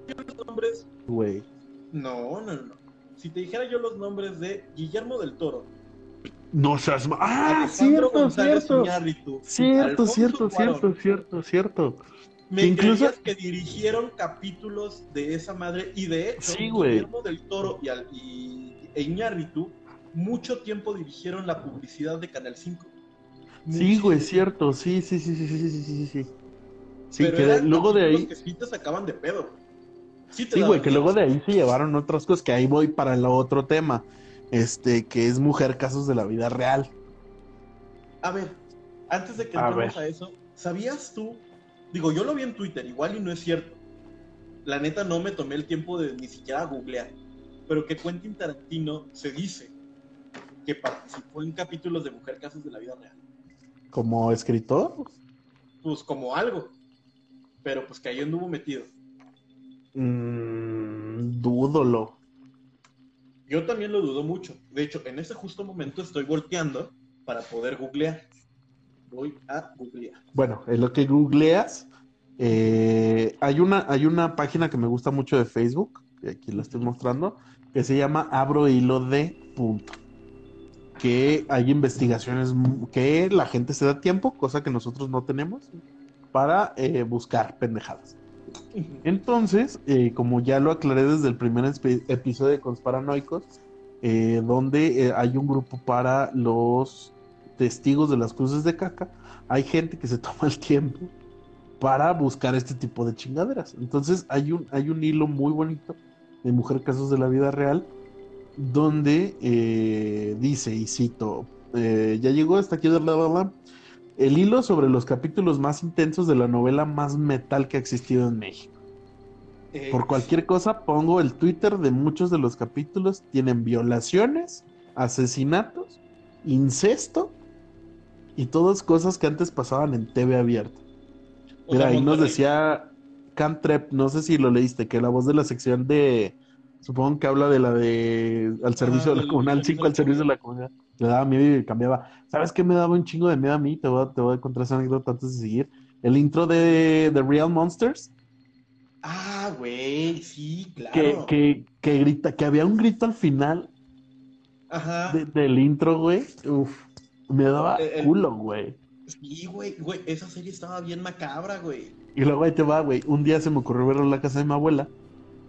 Los nombres, Güey. no, no, no. Si te dijera yo los nombres de Guillermo del Toro, No seas ma- ¡Ah! Alejandro Cierto, González cierto. Iñárritu, Cierto, cierto, Cuarón, cierto, cierto, cierto. Me incluso- que dirigieron capítulos de esa madre y de hecho Sí. Guillermo del Toro y, y e Iñárritu mucho tiempo dirigieron la publicidad de Canal 5. Sí, güey, Muchísimo. cierto. Sí, sí, sí, sí, sí, sí, sí, sí. Sí, Pero que eran luego de ahí. que sí te sacaban de pedo. Sí, güey, que luego de ahí se llevaron otras cosas, que ahí voy para el otro tema. Este, que es mujer casos de la vida real. A ver, antes de que A entremos ver. a eso, ¿sabías tú? Digo, yo lo vi en Twitter, igual y no es cierto. La neta no me tomé el tiempo de ni siquiera googlear. Pero que Quentin Tarantino se dice que participó en capítulos de Mujer Casos de la Vida Real. Como escritor. Pues como algo. Pero pues que ahí anduvo metido. Mm, dúdolo. Yo también lo dudo mucho. De hecho, en ese justo momento estoy volteando para poder googlear. Voy a googlear. Bueno, en lo que googleas, eh, hay, una, hay una página que me gusta mucho de Facebook, que aquí la estoy mostrando, que se llama Abro Hilo de Punto. Que hay investigaciones que la gente se da tiempo, cosa que nosotros no tenemos, para eh, buscar pendejadas. Entonces, eh, como ya lo aclaré desde el primer episodio de Conspiranoicos, eh, donde eh, hay un grupo para los testigos de las cruces de caca, hay gente que se *laughs* toma el tiempo para buscar este tipo de chingaderas. Entonces, hay un, hay un hilo muy bonito de Mujer Casos de la Vida Real, donde eh, dice, y cito, eh, ya llegó hasta aquí, bla, bla, bla, el hilo sobre los capítulos más intensos de la novela más metal que ha existido en México. Eh, Por cualquier cosa pongo el Twitter de muchos de los capítulos. Tienen violaciones, asesinatos, incesto y todas cosas que antes pasaban en TV abierta. Mira, ahí nos decía Cantrep, no sé si lo leíste, que la voz de la sección de, supongo que habla de la de al servicio de la comunal servicio 5 de al servicio de la comunidad. Le daba miedo y cambiaba. ¿Sabes qué me daba un chingo de miedo a mí? Te voy a, te voy a contar esa anécdota antes de seguir. El intro de The Real Monsters, Ah, güey, sí, que, claro. que, que grita, que había un grito al final Ajá. de- del intro, güey. Uf, me daba El- el- culo, güey. Sí, güey, güey, esa serie estaba bien macabra, güey. Y luego ahí te va, güey. Un día se me ocurrió verlo en la casa de mi abuela.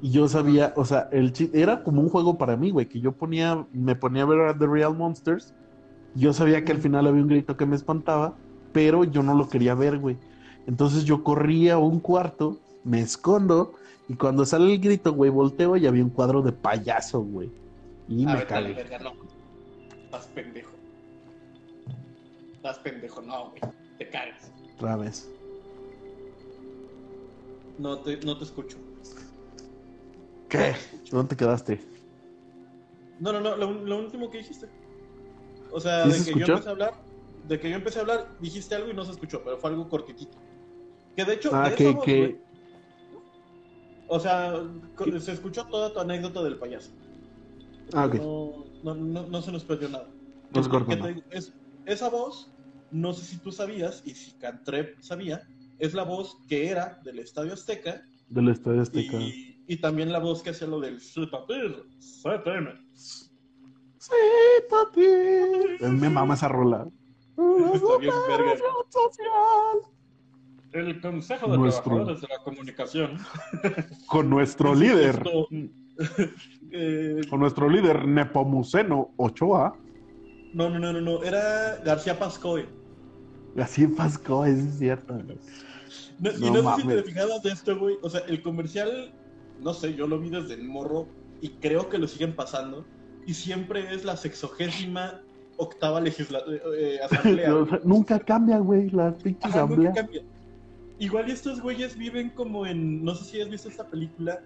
Y yo sabía, o sea, el era como un juego para mí, güey, que yo ponía, me ponía a ver a The Real Monsters. Yo sabía que al final había un grito que me espantaba, pero yo no lo quería ver, güey. Entonces yo corría a un cuarto, me escondo, y cuando sale el grito, güey, volteo y había un cuadro de payaso, güey. Y A me ver, dale, cagué. verga, no. Estás pendejo. Estás pendejo, no, güey. Te caes. Otra vez. No te, no te escucho. ¿Qué? ¿Dónde te quedaste? No, no, no, lo, lo último que dijiste. O sea, ¿Sí de se que escuchó? yo empecé a hablar, de que yo empecé a hablar, dijiste algo y no se escuchó, pero fue algo cortitito. Que de hecho, Ah, de que, esa voz, que, o sea, se escuchó toda tu anécdota del payaso. Ah, ok. no, no, no, no se nos perdió nada. Te nada. digo, es- esa voz, no sé si tú sabías, y si Cantrep sabía, es la voz que era del Estadio Azteca del Estadio Azteca. y, y también la voz que hacía lo del. Sí, papi. Me mama esa rola. Está bien verga. Social. El Consejo de Nuestro- Trabajadores de la Comunicación. *laughs* Con nuestro líder, *laughs* eh, con nuestro líder Nepomuceno Ochoa. no, no, no, no, no, era García Pascoe. Así Pasco, es cierto. No, No y no sé si te fijabas de esto, güey. O sea, el comercial, no sé, yo lo vi desde el morro y creo que lo siguen pasando. Y siempre es la sexogésima octava legisla eh, asamblea. *laughs* O sea, nunca cambia, güey, la pinche Ajá, nunca asamblea. cambia. Igual y estos güeyes viven como en. No sé si has visto esta película.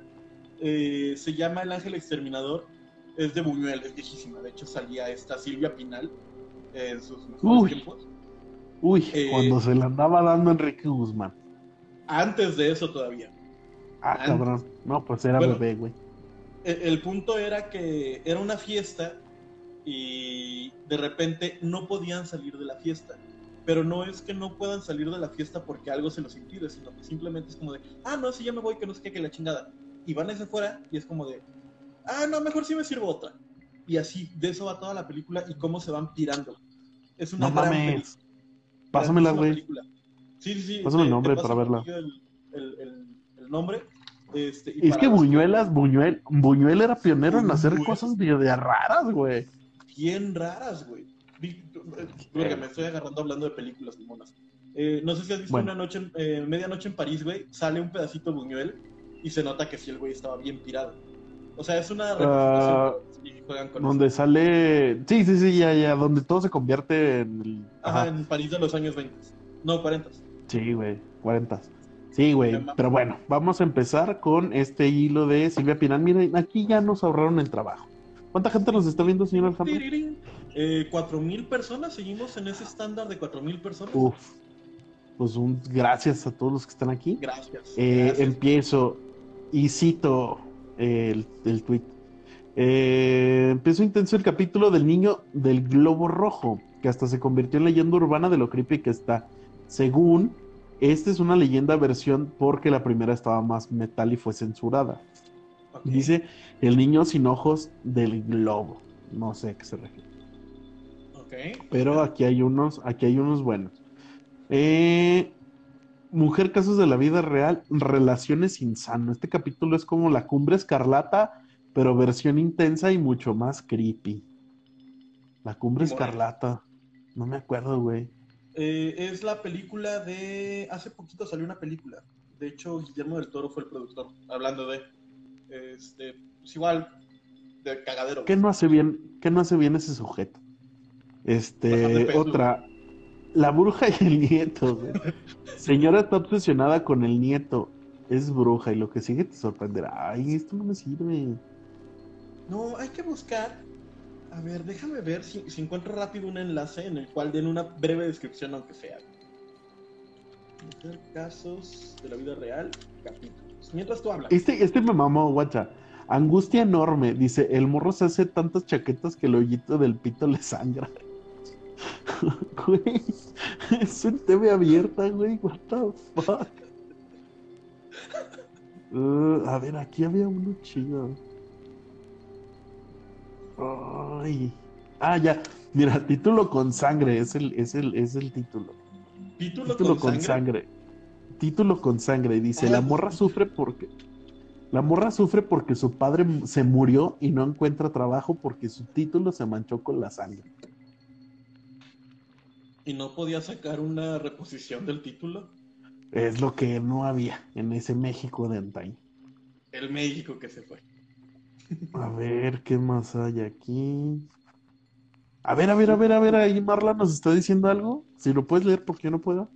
eh, se llama El Ángel Exterminador. Es de Buñuel, es viejísima. De hecho, salía esta Silvia Pinal eh, en sus mejores Uy. tiempos. Uy, Eh, cuando se la andaba dando Enrique Guzmán. Antes de eso todavía. Ah, antes. cabrón. No, pues era Bueno. bebé, güey. El, el punto era que era una fiesta y de repente no podían salir de la fiesta. Pero no es que no puedan salir de la fiesta porque algo se los impide, sino que simplemente es como de, ah, no, sí, ya me voy, que no sé qué, que la chingada. Y van hacia afuera y es como de, ah, no, mejor sí me sirvo otra. Y así, de eso va toda la película y cómo se van pirando. Es una No gran mames. película. Pásamela, güey. Sí, sí, sí. Pásame el nombre para verla. aquí El, el- el- el nombre. Este, y Es que los Buñuelas, Buñuel, Buñuel era pionero en hacer cosas de, de raras, güey. bien raras, güey. Vi- eh, me estoy agarrando hablando de películas limonas. Eh, no sé si has visto Bueno. una noche, eh, medianoche en París, güey. Sale un pedacito de Buñuel y se nota que sí el güey estaba bien pirado. O sea, es una Ah, representación y juegan con Donde eso. sale. Sí, sí, sí, ya, ya. Donde todo se convierte en el. Ajá, Ajá. en París de los años 20. No, 40. Sí, güey. 40. Sí, güey. Pero bueno, vamos a empezar con este hilo de Silvia Pinal. Miren, aquí ya nos ahorraron el trabajo. ¿Cuánta gente nos está viendo, señor Alejandro? Eh, 4.000 personas, seguimos en ese estándar de 4.000 personas. Uf. Pues un gracias a todos los que están aquí. Gracias. Eh, gracias. empiezo y cito el, el tweet. Eh, empezó intenso el capítulo del niño del globo rojo, que hasta se convirtió en leyenda urbana de lo creepy que está. Según, esta es una leyenda versión porque la primera estaba más metal y fue censurada. Dice el niño sin ojos del globo. No sé a qué se refiere. Ok. Pero aquí hay unos, aquí hay unos buenos. Eh, Mujer, casos de la vida real, relaciones insano. Este capítulo es como la cumbre escarlata, pero versión intensa y mucho más creepy. La cumbre escarlata. No me acuerdo, güey. Eh, es la película de. Hace poquito salió una película. De hecho, Guillermo del Toro fue el productor. Hablando de. Este. Pues igual. De cagadero. ¿Qué no hace bien, qué no hace bien ese sujeto? Este, otra. La bruja y el nieto. Señora está obsesionada con el nieto. Es bruja y lo que sigue te sorprenderá. Ay, esto no me sirve. No, hay que buscar. A ver, déjame ver si, si encuentro rápido un enlace en el cual den una breve descripción, aunque sea. Casos de la vida real, capítulos. Mientras tú hablas. Este, este me mamó, guacha. Angustia enorme. Dice, el morro se hace tantas chaquetas que el hoyito del pito le sangra. *laughs* Güey, es un TV abierta, güey. What the fuck. *laughs* Uh, a ver, aquí había uno chido. Ay. Ah, ya. Mira, título con sangre. Es el, es el, es el título. Título, Título con, con sangre. sangre. Título con sangre. Y dice, la morra sufre porque... La morra sufre porque su padre se murió y no encuentra trabajo porque su título se manchó con la sangre. Y no podía sacar una reposición del título. Es lo que no había en ese México de antaño. El México que se fue. A ver, ¿qué más hay aquí? A ver, a ver, a ver, a ver, ahí Marla nos está diciendo algo. Si lo puedes leer porque yo no puedo.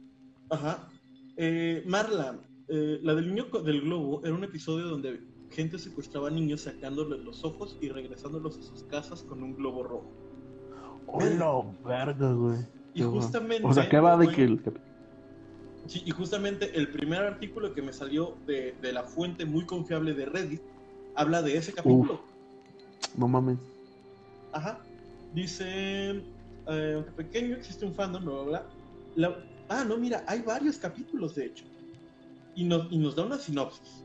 Ajá. Eh, Marla, eh, la del niño del globo era un episodio donde gente secuestraba a niños sacándoles los ojos y regresándolos a sus casas con un globo rojo. Hola, verga, güey. Y Qué justamente. O sea, ¿qué va de que el... Sí, y justamente el primer artículo que me salió de, de la fuente muy confiable de Reddit habla de ese capítulo. No mames. Ajá. Dice, eh, aunque pequeño existe un fandom, bla, bla, bla. La- ah, no, mira, hay varios capítulos, de hecho. Y nos, y nos da una sinopsis.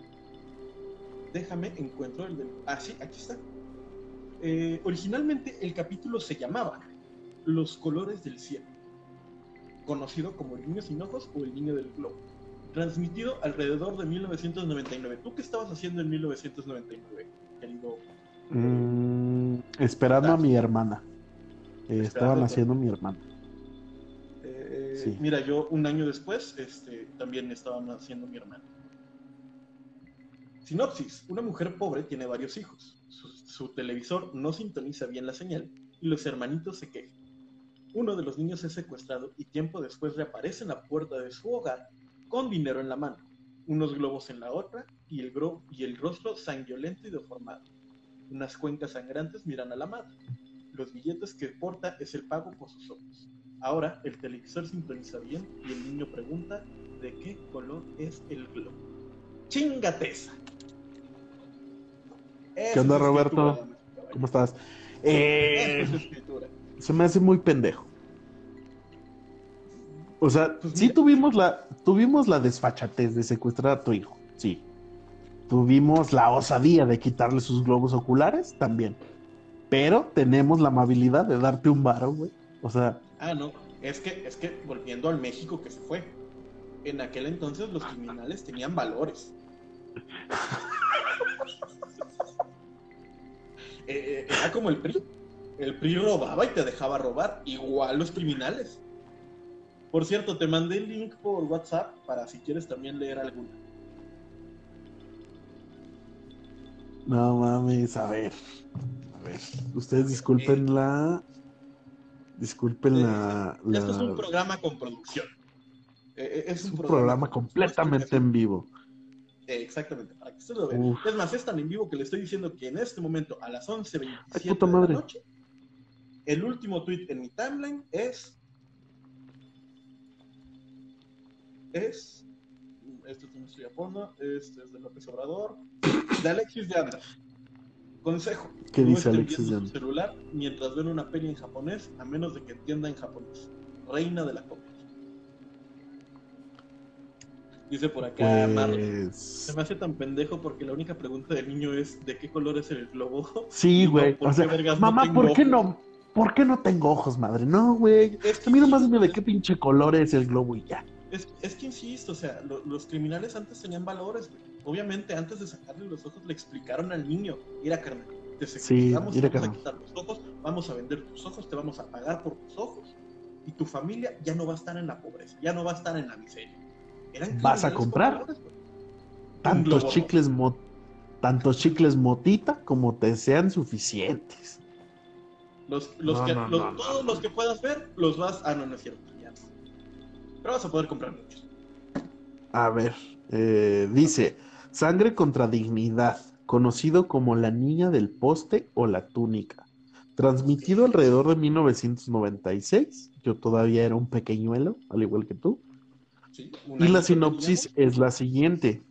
Déjame, encuentro el del... Ah, sí, aquí está. Eh, originalmente el capítulo se llamaba Los colores del cielo, conocido como El niño sin ojos o El niño del globo, transmitido alrededor de 1999. ¿Tú qué estabas haciendo en 1999, querido? Mm, esperando a mi hermana. Eh, estaban haciendo mi hermana. Eh, Sí. Mira, yo un año después este, también estaba naciendo mi hermano. Sinopsis. Una mujer pobre tiene varios hijos. Su, su televisor no sintoniza bien la señal y los hermanitos se quejan. Uno de los niños es secuestrado y tiempo después reaparece en la puerta de su hogar con dinero en la mano, unos globos en la otra y el, gro- y el rostro sanguinolento y deformado. Unas cuencas sangrantes miran a la madre. Los billetes que porta es el pago por sus ojos. Ahora el televisor sintoniza bien y el niño pregunta de qué color es el globo. ¡Chingate esa! ¿Qué onda, Roberto? ¿Cómo estás? Eh, es escritura. se me hace muy pendejo. O sea, Pues sí mira. tuvimos la, tuvimos la desfachatez de secuestrar a tu hijo, sí. Tuvimos la osadía de quitarle sus globos oculares, también. Pero tenemos la amabilidad de darte un varo, güey. O sea, Ah, no. Es que, es que volviendo al México que se fue. En aquel entonces los criminales tenían valores. *laughs* Eh, eh, era como el PRI. El PRI robaba y te dejaba robar. Igual los criminales. Por cierto, te mandé el link por WhatsApp para si quieres también leer alguna. no mames, a ver. A ver, ustedes disculpen la. Disculpen la. Eh, Esto es un la- programa con producción. Eh, eh, es, es un programa completamente en vivo. Eh, exactamente, para que ustedes lo vean. Uf. Es más, es tan en vivo que le estoy diciendo que en este momento, a las 11.27 Ay, puta de la noche, el último tweet en mi timeline es. Es. Este es de Estoy Apono, este es de López Obrador, de Alexis de. Consejo: ¿Qué no dice Alexis de celular mientras ven una peli en japonés, a menos de que entienda en japonés. Reina de la comedia. Dice por acá Marlon. Pues. Se me hace tan pendejo porque la única pregunta del niño es ¿de qué color es el globo? Sí, *laughs* no, güey. ¿por O sea, no mamá, ¿por qué ojos? no? ¿Por qué no tengo ojos, madre? No, güey. Es que A mí nomás dime de qué pinche color es el globo y ya. Es, es que insisto, o sea, lo- los criminales antes tenían valores, güey. Obviamente, antes de sacarle los ojos, le explicaron al niño: Mira, carnal, te secuestramos, mira, te vamos a quitar los ojos, vamos a vender tus ojos, te vamos a pagar por tus ojos. Y tu familia ya no va a estar en la pobreza, ya no va a estar en la miseria. Eran ¿Vas a comprar? valores. Tantos chicles, mo- tantos chicles motita como te sean suficientes. Los, los No, que, no, los- no, no, todos no. los que puedas ver, los vas. Ah, no, no es cierto. Pero vas a poder comprar muchos. A ver, eh, dice, sangre contra dignidad, conocido como la niña del poste o la túnica. Transmitido alrededor de 1996, yo todavía era un pequeñuelo, al igual que tú. Sí, Y la sinopsis es la siguiente.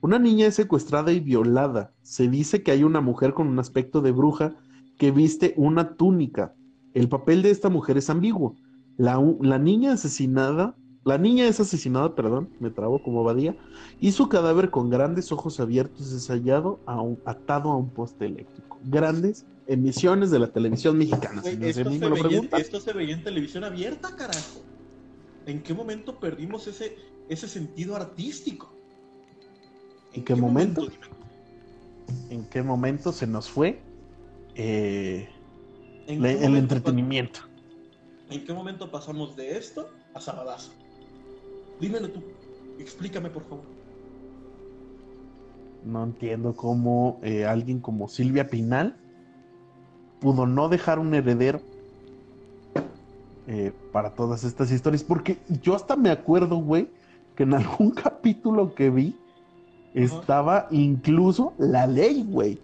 Una niña es secuestrada y violada. Se dice que hay una mujer con un aspecto de bruja que viste una túnica. El papel de esta mujer es ambiguo. La, la niña asesinada, la niña es asesinada, perdón, me trabo como abadía, y su cadáver con grandes ojos abiertos es hallado a un- atado a un poste eléctrico. Grandes emisiones de la televisión mexicana. Si no esto, se me veía, preguntan. esto se veía en televisión abierta, carajo. ¿En qué momento perdimos ese, ese sentido artístico? ¿En qué momento? ¿En qué momento se nos fue eh, ¿En, la- qué el entretenimiento? ¿En qué momento pasamos de esto a Sabadazo? Dímelo tú. Explícame, por favor. No entiendo cómo eh, alguien como Silvia Pinal pudo no dejar un heredero eh, para todas estas historias. Porque yo hasta me acuerdo, güey, que en *laughs* algún capítulo que vi estaba incluso la ley, güey.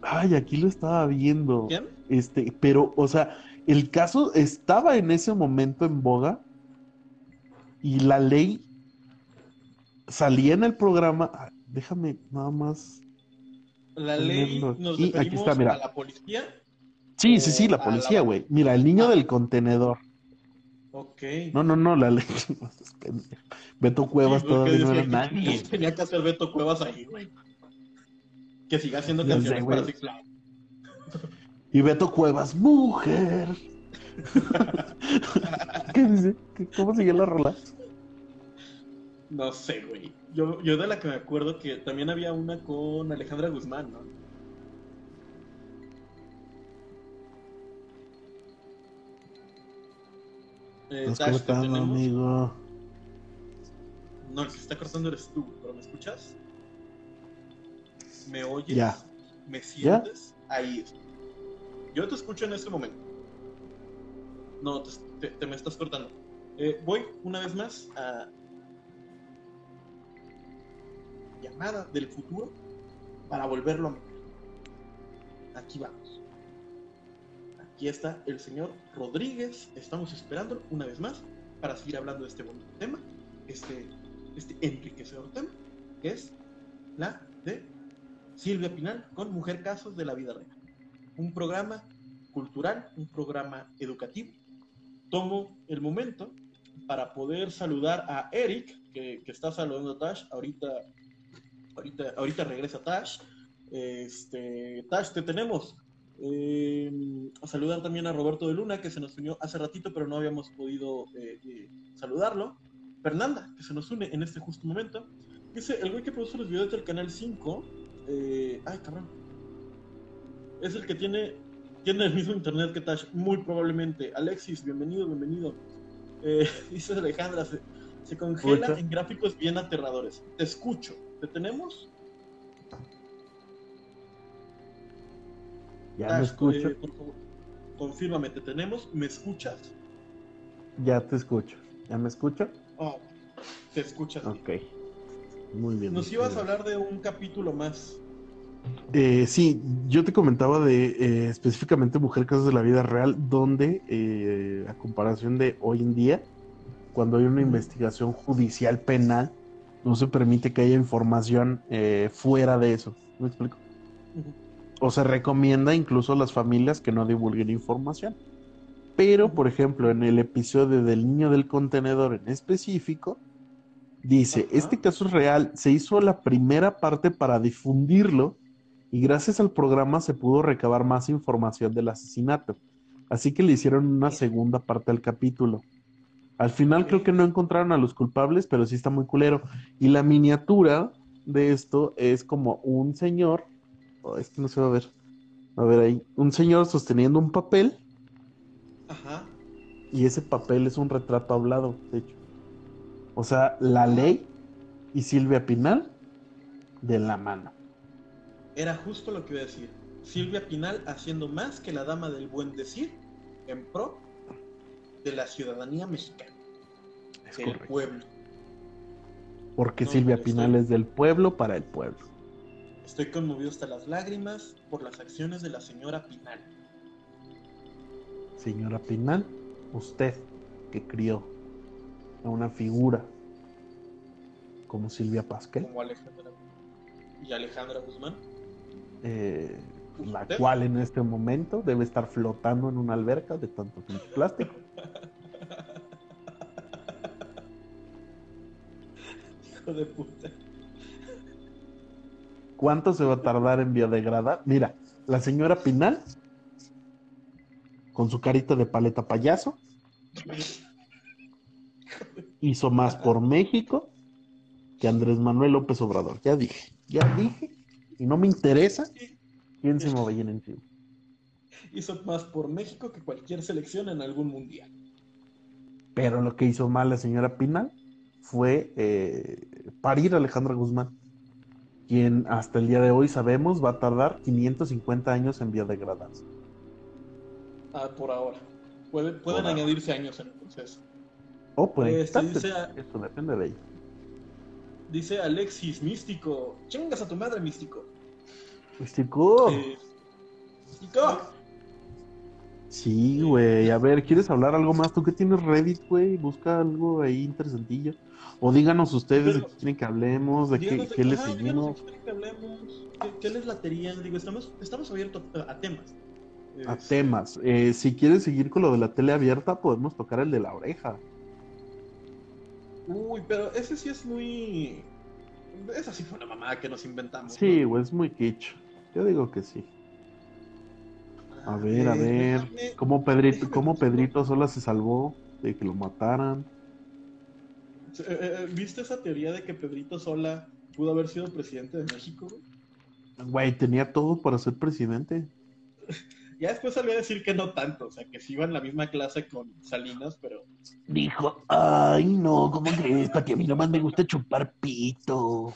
Ay, aquí lo estaba viendo. ¿Quién? Este, pero, o sea, el caso estaba en ese momento en boga y la ley salía en el programa. Ah, Déjame nada más. La ley nos aquí. Aquí está, mira. a la policía. Sí, sí, sí, la policía, la- güey. Mira, el niño Ah. del contenedor. Ok. No, no, no, la ley. *laughs* Beto Cuevas Sí, todavía no era nadie. *laughs* Tenía que hacer Beto Cuevas ahí, güey. Que siga haciendo sé, canciones güey. para Six Flags. Y Beto Cuevas, mujer. *laughs* ¿Qué dice? ¿Qué- ¿Cómo sigue la rola? No sé, güey. Yo, yo de la que me acuerdo que también había una con Alejandra Guzmán, ¿no? Eh, amigo. No, el que se está cortando eres tú, pero ¿me escuchas? ¿Me oyes? Ya. ¿Me sientes? Ahí. Yo te escucho en este momento. No, te, me estás cortando. Eh, voy una vez más a llamada del futuro para volverlo a meter. Aquí vamos. Aquí está el señor Rodríguez. Estamos esperando una vez más para seguir hablando de este bonito tema, este, este enriquecedor tema, que es la de Silvia Pinal con Mujer Casos de la Vida Real. Un programa cultural, un programa educativo. Tomo el momento para poder saludar a Eric, que, que está saludando a Tash. Ahorita, ahorita, ahorita regresa Tash. Este, Tash, te tenemos. Eh, a saludar también a Roberto de Luna, que se nos unió hace ratito, pero no habíamos podido eh, eh, saludarlo. Fernanda, que se nos une en este justo momento. Dice, el güey que produce los videos del canal 5. eh, ay, cabrón. Es el que tiene, tiene el mismo internet que Tash, muy probablemente. Alexis, bienvenido, bienvenido. Eh, *laughs* dice Alejandra, se, se congela en gráficos bien aterradores. Te escucho. ¿Te tenemos? Ya Tash, me escucho. eh, por favor, confírmame, ¿te tenemos? ¿Me escuchas? Ya te escucho. ¿Ya me escucho? Oh, te escuchas. Ok. Muy bien. Nos ibas a hablar de un capítulo más. Eh, sí, yo te comentaba de eh, específicamente Mujer Casos de la Vida Real, donde eh, a comparación de hoy en día, cuando hay una investigación judicial penal, no se permite que haya información fuera de eso. ¿Me explico? O se recomienda incluso a las familias que no divulguen información. Pero, por ejemplo, en el episodio del niño del contenedor en específico, dice, este caso es real, se hizo la primera parte para difundirlo y gracias al programa se pudo recabar más información del asesinato. Así que le hicieron una segunda parte al capítulo. Al final creo que no encontraron a los culpables, pero sí está muy culero. Y la miniatura de esto es como un señor, oh, es que no se va a ver, a ver ahí, un señor sosteniendo un papel. Ajá. Y ese papel es un retrato hablado, de hecho. O sea, la ley y Silvia Pinal de la mano. Era justo lo que iba a decir. Silvia Pinal haciendo más que la dama del buen decir en pro de la ciudadanía mexicana. Es del correcto. pueblo. Porque No, Silvia Pinal estoy- es del pueblo para el pueblo. Estoy conmovido hasta las lágrimas por las acciones de la señora Pinal. Señora Pinal, usted que crió a una figura como Silvia Pasquel, como Alejandra y Alejandra Guzmán. Eh, la cual en este momento debe estar flotando en una alberca de tanto plástico. *laughs* Hijo de puta. ¿Cuánto se va a tardar en biodegradar? Mira, la señora Pinal, con su carita de paleta payaso, hizo más por México que Andrés Manuel López Obrador. Ya dije, ya dije, y no me interesa quién se me vaya en encima. Hizo más por México que cualquier selección en algún mundial. Pero lo que hizo mal la señora Pinal fue eh, parir a Alejandra Guzmán, quien hasta el día de hoy sabemos va a tardar 550 años en biodegradarse. Ah, por ahora. Puede- pueden Por ahora. añadirse años en el proceso. O puede Este, quitarse. dice- Eso depende de ella. Dice Alexis Místico. Chingas a tu madre, Místico. Místico. Eh, Místico. Sí, güey. A ver, ¿quieres hablar algo más? ¿Tú qué tienes Reddit, güey? Busca algo ahí interesantillo. O díganos ustedes de qué quieren que hablemos, de qué, qué les seguimos. de qué quieren que hablemos. ¿Qué, qué les latería? Digo, estamos, estamos abiertos a, temas. A temas. Eh, si quieres seguir con lo de la tele abierta, podemos tocar el de la oreja. Uy, pero ese sí es muy. Esa sí fue una mamada que nos inventamos. Sí, ¿no? güey, es muy kitsch. Yo digo que sí. A ver, a Eh, ver. déjame- ¿Cómo Pedrito, cómo. Pedrito sola se salvó de que lo mataran? Eh, eh, ¿Viste esa teoría de que Pedrito Sola pudo haber sido presidente de México? Güey, tenía todo para ser presidente. *laughs* Ya después salió a decir que no tanto, o sea, que sí iba en la misma clase con Salinas, pero Dijo, ay no, ¿cómo crees? Para que a mí nomás me gusta chupar pito.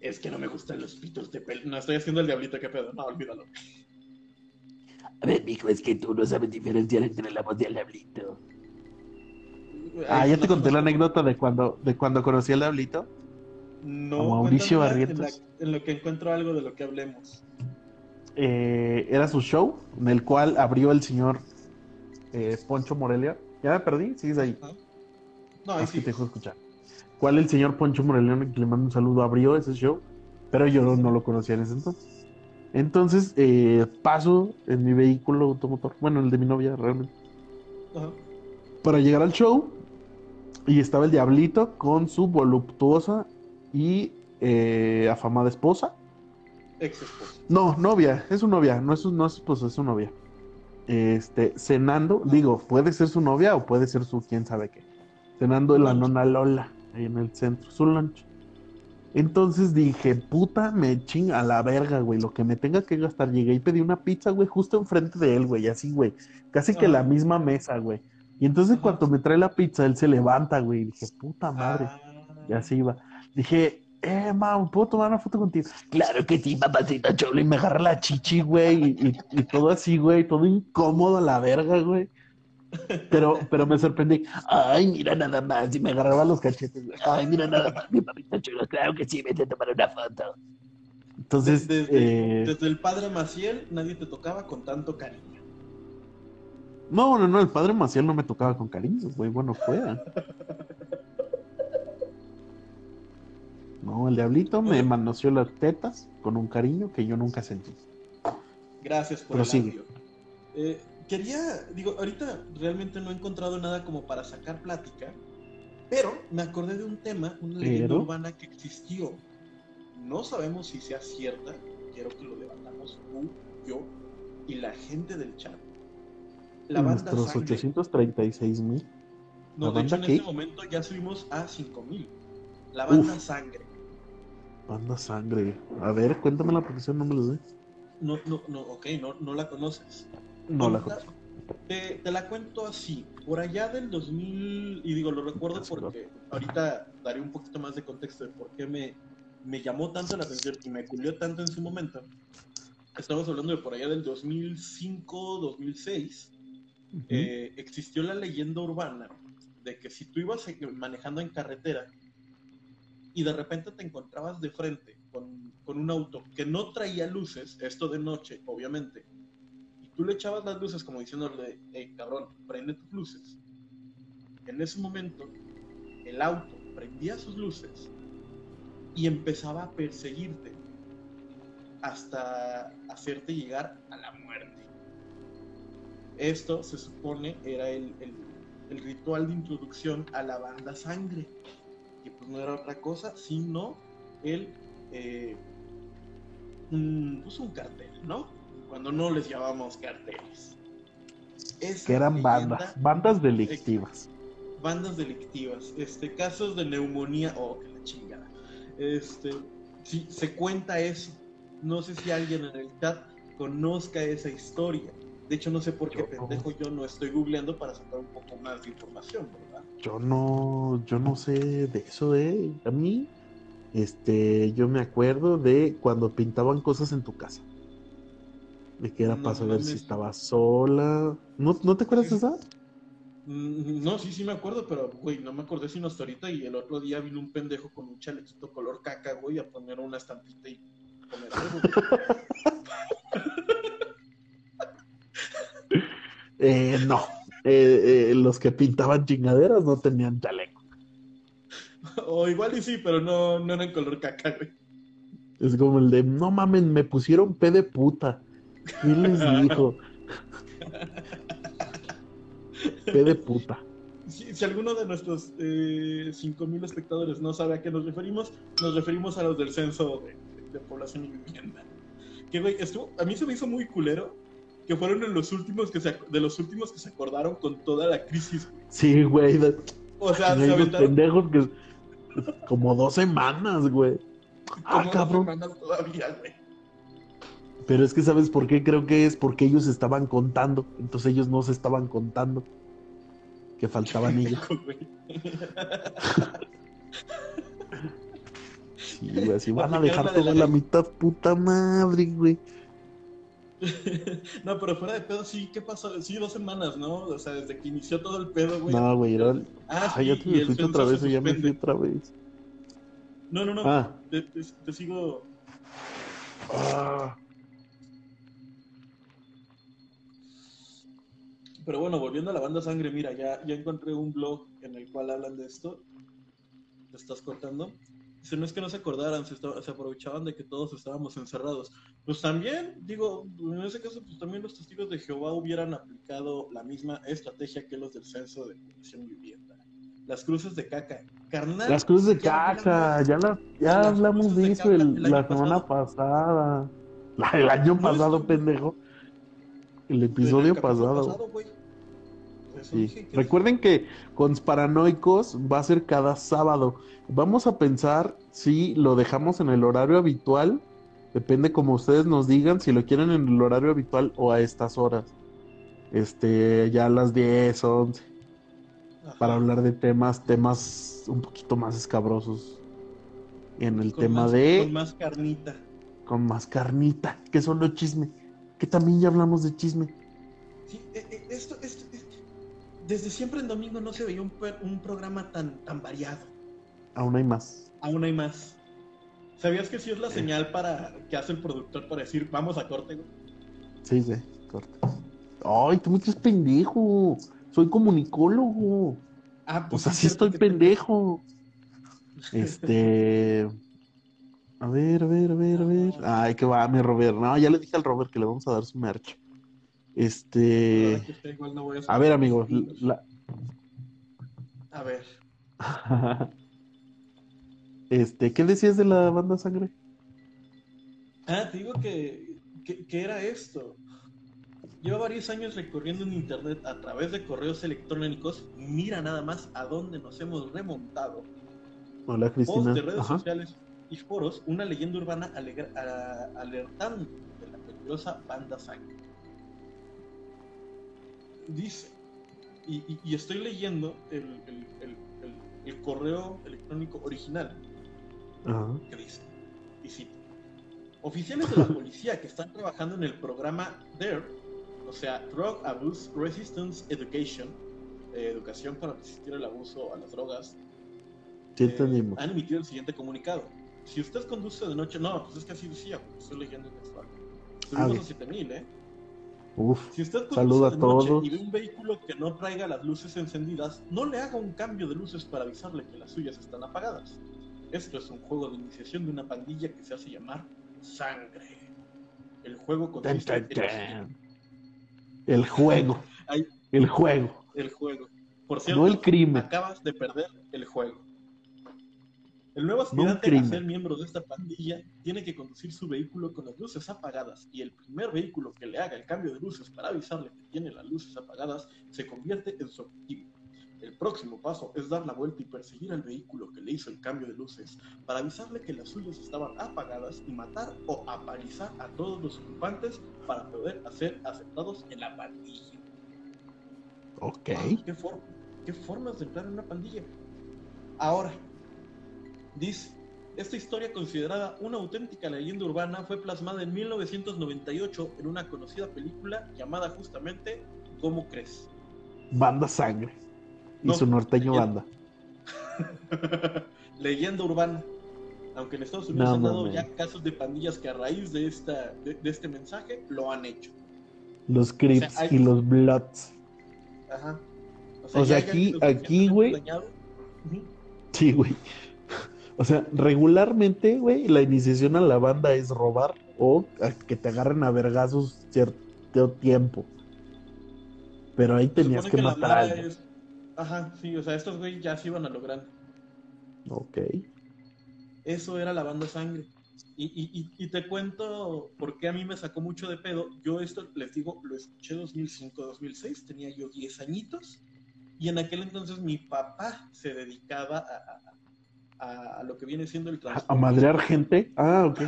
es que no me gustan los pitos de pelo. No estoy haciendo el diablito, qué pedo, no, olvídalo. A ver, mijo, es que tú no sabes diferenciar entre la voz y el diablito. Ah, ya no te conté la anécdota de cuando, de cuando conocí al Diablito. No, Mauricio en, Barrientos. la- en lo que encuentro algo de lo que hablemos. Eh, era su show, en el cual abrió el señor eh, Poncho Morelia. Ya me perdí, sigues ahí. No, ahí Es que te dejo escuchar. ¿Cuál el señor Poncho Morelia, que le mando un saludo, abrió ese show? Pero yo no, no lo conocía en ese entonces. Entonces, eh, paso en mi vehículo automotor, bueno, el de mi novia realmente, Ajá. para llegar al show. Y estaba el Diablito con su voluptuosa y eh, afamada esposa. Ex esposa. No, novia, es su novia, no es su, no es esposa, es su novia. Este, cenando, digo, puede ser su novia o puede ser su quién sabe qué. Cenando en la nona Lola, ahí en el centro, su lunch. Entonces dije, puta, me chinga a la verga, güey, lo que me tenga que gastar. Llegué y pedí una pizza, güey, justo enfrente de él, güey, así, güey. Casi que la misma mesa, güey. Y entonces cuando me trae la pizza, él se levanta, güey. Y dije, puta madre, Ah. y así iba. Dije, eh, mam, ¿puedo tomar una foto contigo? Claro que sí, papacito Cholo, cholo. y me agarra la chichi, güey, y, y- y todo así, güey, todo incómodo a la verga, güey. Pero, pero me sorprendí. Ay, mira nada más. Y me agarraba los cachetes, güey. Ay, mira nada más, mi papito chulo. Claro que sí, vete a tomar una foto. Entonces, desde, eh, desde el padre Maciel, nadie te tocaba con tanto cariño. no, no, no, el padre Maciel no me tocaba con cariño, güey, bueno, fuera. No, el diablito me manoseó las tetas con un cariño que yo nunca sentí. Gracias por Prosigue. el audio. Eh, quería, digo, ahorita realmente no he encontrado nada como para sacar plática, pero me acordé de un tema, una leyenda Pero- urbana que existió. No sabemos si sea cierta, quiero que lo debatamos tú, yo y la gente del chat. la banda Nuestros Sangre. 836 mil. No, ¿La de hecho en este qué? momento ya subimos a 5000. La banda Uf. Sangre. Banda sangre. A ver, cuéntame la profesión, no me lo sé. No, no, no, ok, no, no la conoces. No la conozco. Te, te la cuento así. Por allá del 2000, y digo, lo recuerdo porque ahorita daré un poquito más de contexto de por qué me, me llamó tanto la atención y me culió tanto en su momento. Estamos hablando de por allá del 2005, 2006. Ujú. eh, existió la leyenda urbana de que si tú ibas manejando en carretera y de repente te encontrabas de frente con, con un auto que no traía luces, esto de noche, obviamente, y tú le echabas las luces como diciéndole, hey, cabrón, prende tus luces. En ese momento, el auto prendía sus luces y empezaba a perseguirte hasta hacerte llegar a la muerte. Esto se supone era el, el- el ritual de introducción a la banda sangre, que pues no era otra cosa sino el eh, un, pues, un cartel, ¿no? Cuando no les llamamos carteles. Esa Que eran leyenda- bandas, bandas delictivas. bandas delictivas, este, casos de neumonía, oh, que la chingada. Este, sí, se cuenta eso. No sé si alguien en el chat conozca esa historia. De hecho, no sé por qué Yo pendejo yo no estoy googleando para sacar un poco más de información, ¿verdad? Yo no, yo no sé de eso, eh. A mí, este, yo me acuerdo de cuando pintaban cosas en tu casa. De que era No para saber si mames. estabas sola. ¿No, ¿no te acuerdas de esa? Mm, No, sí, sí me acuerdo, pero, güey, no me acordé sino hasta ahorita y el otro día vino un pendejo con un chalequito color caca, güey, a poner una estampita y poner algo. *laughs* Eh, no. Eh, eh, los que pintaban chingaderas no tenían chaleco. *laughs* o igual y sí, pero no, no era en color caca, güey. Es como el de, no mamen, me pusieron P de puta. ¿Quién les *laughs* dijo? P de puta. Si, si alguno de nuestros eh, 5.000 espectadores no sabe a qué nos referimos, nos referimos a los del censo de, de población y vivienda. Que, güey, estuvo, a mí se me hizo muy culero que fueron en los últimos que se, de los últimos que se acordaron con toda la crisis, güey. Sí, güey. de- O sea, se aventaron pendejos que. Como dos semanas, güey. Ah, dos cabrón. semanas todavía, güey. Pero es que, ¿sabes por qué? Creo que es porque ellos estaban contando. Entonces ellos no se estaban contando. Que faltaban ellos. Sí, güey, así van a dejar de toda la mitad, puta madre, güey. *laughs* no, pero fuera de pedo, sí, ¿qué pasó? Sí, dos semanas, ¿no? O sea, desde que inició todo el pedo, güey. No, güey, era. Ah, Ay, sí, ya te me el otra vez, ya me fui otra vez. No, no, no. Ah, Te, te- te sigo. ah. Pero bueno, volviendo a la banda sangre, mira, ya, ya encontré un blog en el cual hablan de esto. Te estás cortando. Dice, no es que no se acordaran, se, esta- se aprovechaban de que todos estábamos encerrados. Pues también, digo, en ese caso, pues también los testigos de Jehová hubieran aplicado la misma estrategia que los del censo de población vivienda. Las cruces de caca. Carnal. Las cruces de caca, ya, la, ya Las hablamos de eso el- el la semana pasada. *laughs* La, el año pasado, pendejo. El episodio pasado. güey. Sí. que- Recuerden que Consparanoicos va a ser cada sábado. Vamos a pensar si lo dejamos en el horario habitual. Depende como ustedes nos digan, si lo quieren en el horario habitual o a estas horas. Este, ya a las 10, 11, Ajá. para hablar de temas, temas un poquito más escabrosos. En el Con tema más- de Con más carnita. con más carnita, que son los chisme. Que también ya hablamos de chisme. Sí, esto, esto- Desde siempre en domingo no se veía un, programa tan, tan variado. Aún hay más. Aún hay más. ¿Sabías que sí es la señal para que hace el productor para decir vamos a corte? güey? Sí, sí, corta. Ay, tú me crees pendejo. Soy comunicólogo. Ah, O sea, sí, estoy pendejo. *laughs* Este. A ver, a ver, a ver, a ver. Ay, que va, mi Robert. No, ya le dije al Robert que le vamos a dar su merch. Este. Igual no voy A ver, sacar amigo. los la- A ver. *laughs* Este, ¿qué decías de la banda sangre? Ah, te digo que, que, que era esto. Lleva varios años recorriendo en internet a través de correos electrónicos. Mira nada más a dónde nos hemos remontado. Hola, Cristina. de redes Ajá. sociales y foros, una leyenda urbana a- alertando de la peligrosa banda sangre. Dice, y, y- y estoy leyendo el, el- el- el- correo electrónico original Ajá. que dice, y cito, oficiales de la policía que están trabajando en el programa DARE, o sea, Drug Abuse Resistance Education, eh, educación para resistir el abuso a las drogas, eh, han emitido el siguiente comunicado. Si usted conduce de noche, no, pues es que así decía, estoy leyendo en textual. Subimos ok. a 7000, ¿eh? Uf. Si usted Saludo a de noche todos. y ve un vehículo que no traiga las luces encendidas, no le haga un cambio de luces para avisarle que las suyas están apagadas. Esto es un juego de iniciación de una pandilla que se hace llamar Sangre. El juego consiste tan, en lo siguiente. tan. El juego. El juego. el juego. Por cierto, No el crimen. acabas de perder el juego. El nuevo No aspirante a ser miembro de esta pandilla tiene que conducir su vehículo con las luces apagadas y el primer vehículo que le haga el cambio de luces para avisarle que tiene las luces apagadas se convierte en su objetivo. El próximo paso es dar la vuelta y perseguir al vehículo que le hizo el cambio de luces para avisarle que las suyas estaban apagadas y matar o apalizar a todos los ocupantes para poder ser aceptados en la pandilla. Ok. ¿Qué, for- qué formas de entrar en una pandilla? Ahora, dice, esta historia considerada una auténtica leyenda urbana fue plasmada en 1998 en una conocida película llamada justamente ¿Cómo crees? Banda Sangre. Y No, su norteño banda. *laughs* leyenda urbana. Aunque en Estados Unidos No, han dado ya casos de pandillas que a raíz de, esta, de, de este mensaje lo han hecho. Los Crips hay- y los Bloods. Ajá. O sea, aquí- aquí, güey. Sí, güey. O sea, regularmente, güey, la iniciación a la banda es robar o que te agarren a vergazos cierto tiempo. Pero ahí tenías que matar a alguien. es- Ajá, sí, o sea, estos güey ya se iban a lograr. Ok. Eso era la banda sangre. Y, y, y, y te cuento por qué a mí me sacó mucho de pedo. Yo esto, les digo, lo escuché 2005-2006, tenía yo 10 añitos. Y en aquel entonces mi papá se dedicaba a, a, a lo que viene siendo el ¿A, transporte. a madrear gente? Ah, ok.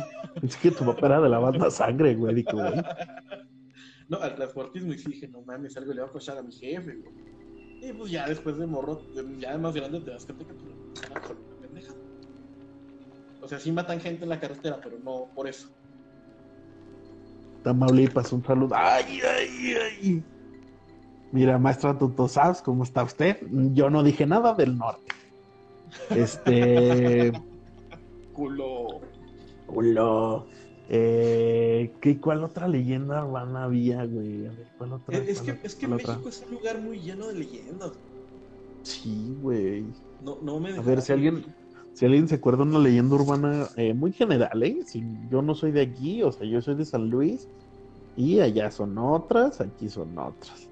Es que tu papá era de la banda Sangre, güey. Digo, güey. *laughs* No, al transportismo y dije, no mames, algo le va a cochar a mi jefe, güey. Y pues ya después de morro, ya de más grande te das cuenta que pues, es una pendeja. O sea, sí matan gente en la carretera, pero no por eso. Tamaulipas, un saludo. Ay, ay, ay. Mira, maestra Tuto Sabs, ¿cómo está usted? Yo no dije nada del norte. Este. Culo. Culo. Eh, ¿qué, ¿Cuál otra leyenda urbana había, güey? A ver, ¿cuál otra? Es, es ¿Cuál que, es que ¿Cuál otra? México es un lugar muy lleno de leyendas. Sí, güey. No, no me A ver, si alguien, si alguien se acuerda de una leyenda urbana eh, muy general, ¿eh? Si yo no soy de aquí, o sea, yo soy de San Luis y allá son otras, aquí son otras.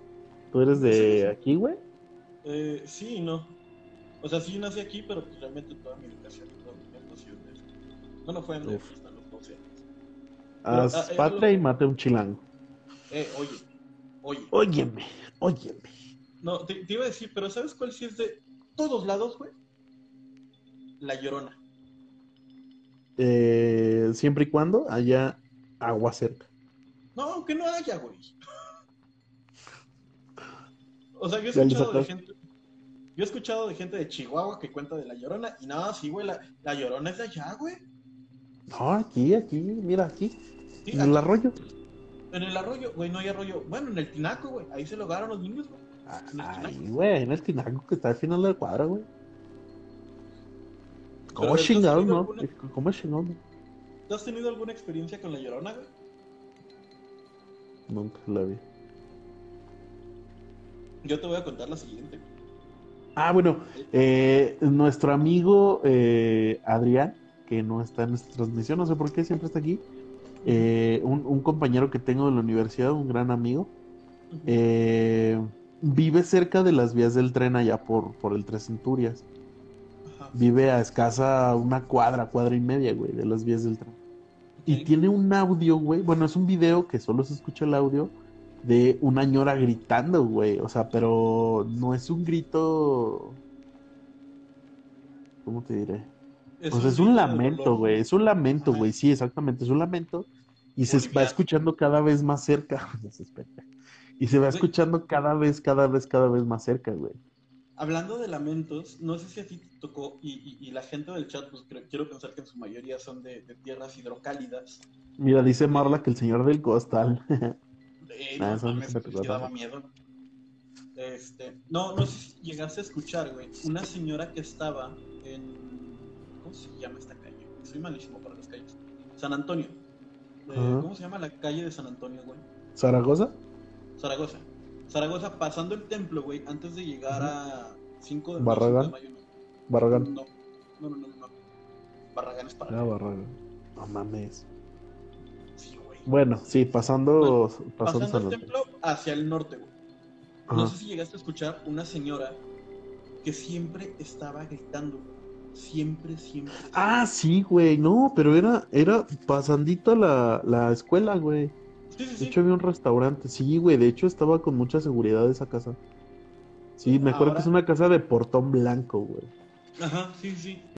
¿Tú eres Sí, sí. de aquí, güey? Eh, sí y no. O sea, sí nací aquí, pero pues, realmente toda mi educación y todo mi en DF. Bueno, fue en Uf. hasta los 12 años. Haz ah, eh, patria lo- y mate a un chilango. Eh, oye, oye. Óyeme, óyeme. No, te, te iba a decir, pero ¿sabes cuál sí es de todos lados, güey? La Llorona. Eh, siempre y cuando haya agua cerca. No, aunque no haya, güey. *laughs* O sea, yo he escuchado de gente. Yo he escuchado de gente de Chihuahua que cuenta de la Llorona. Y nada, sí, güey, la, la Llorona es de allá, güey. No, aquí, aquí, mira, aquí, Sí, en aquí- el arroyo. En el arroyo, güey, no hay arroyo. Bueno, en el tinaco, güey. Ahí se lo agarran los niños, güey. Ay, güey, en el tinaco que está al final de la cuadra, güey. ¿Cómo Pero, ¿tú has chingados, tenido no? alguna- ¿Cómo chingados, no? ¿Tú has tenido alguna experiencia con la Llorona, güey? Nunca la vi. Yo te voy a contar la siguiente. güey. Ah, bueno, eh, nuestro amigo eh, Adrián, que no está en esta transmisión, no sé por qué siempre está aquí. eh, un, un compañero que tengo de la universidad, un gran amigo, eh, vive cerca de las vías del tren allá por, por el Tres Centurias. Ajá. Vive a escasa una cuadra, cuadra y media, güey, de las vías del tren. Y tiene un audio, güey. Bueno, es un video que solo se escucha el audio de una ñora gritando, güey. O sea, pero no es un grito. ¿Cómo te diré? Pues es un grito de lamento, güey. Es un lamento, güey. Sí, exactamente. Es un lamento. Y se va escuchando cada vez más cerca. *laughs* Y se va escuchando cada vez, cada vez, cada vez más cerca, güey. Hablando de lamentos, no sé si a ti te tocó, y, y- y la gente del chat, pues creo- quiero pensar que en su mayoría son de, de tierras hidrocálidas. Mira, dice Marla que el señor del costal. *laughs* Eh, Ah, no me pues, daba tanto. miedo. Este, no, no sé si llegaste a escuchar, güey, una señora que estaba en. ¿Cómo se llama esta calle? Soy malísimo para las calles. San Antonio. Eh. ¿Cómo se llama la calle de San Antonio, güey? ¿Zaragoza? Zaragoza. Zaragoza, pasando el templo, güey, antes de llegar a 5 de Barragán. mayo. no. Barragán. No, no, no, no. no. Barragán es para Ah. Barragán. No mames. Bueno, sí, pasando, pasando Pasando templo hacia el norte, güey. No Ajá. sé si llegaste a escuchar una señora que siempre estaba gritando. Siempre, siempre. Ah, sí, güey, no, pero era, era pasandito la, la escuela, güey. Sí, sí, De sí. hecho había un restaurante, sí, güey, de hecho estaba con mucha seguridad esa casa. Sí, me acuerdo que es una casa de portón blanco, güey. Ajá, sí, sí.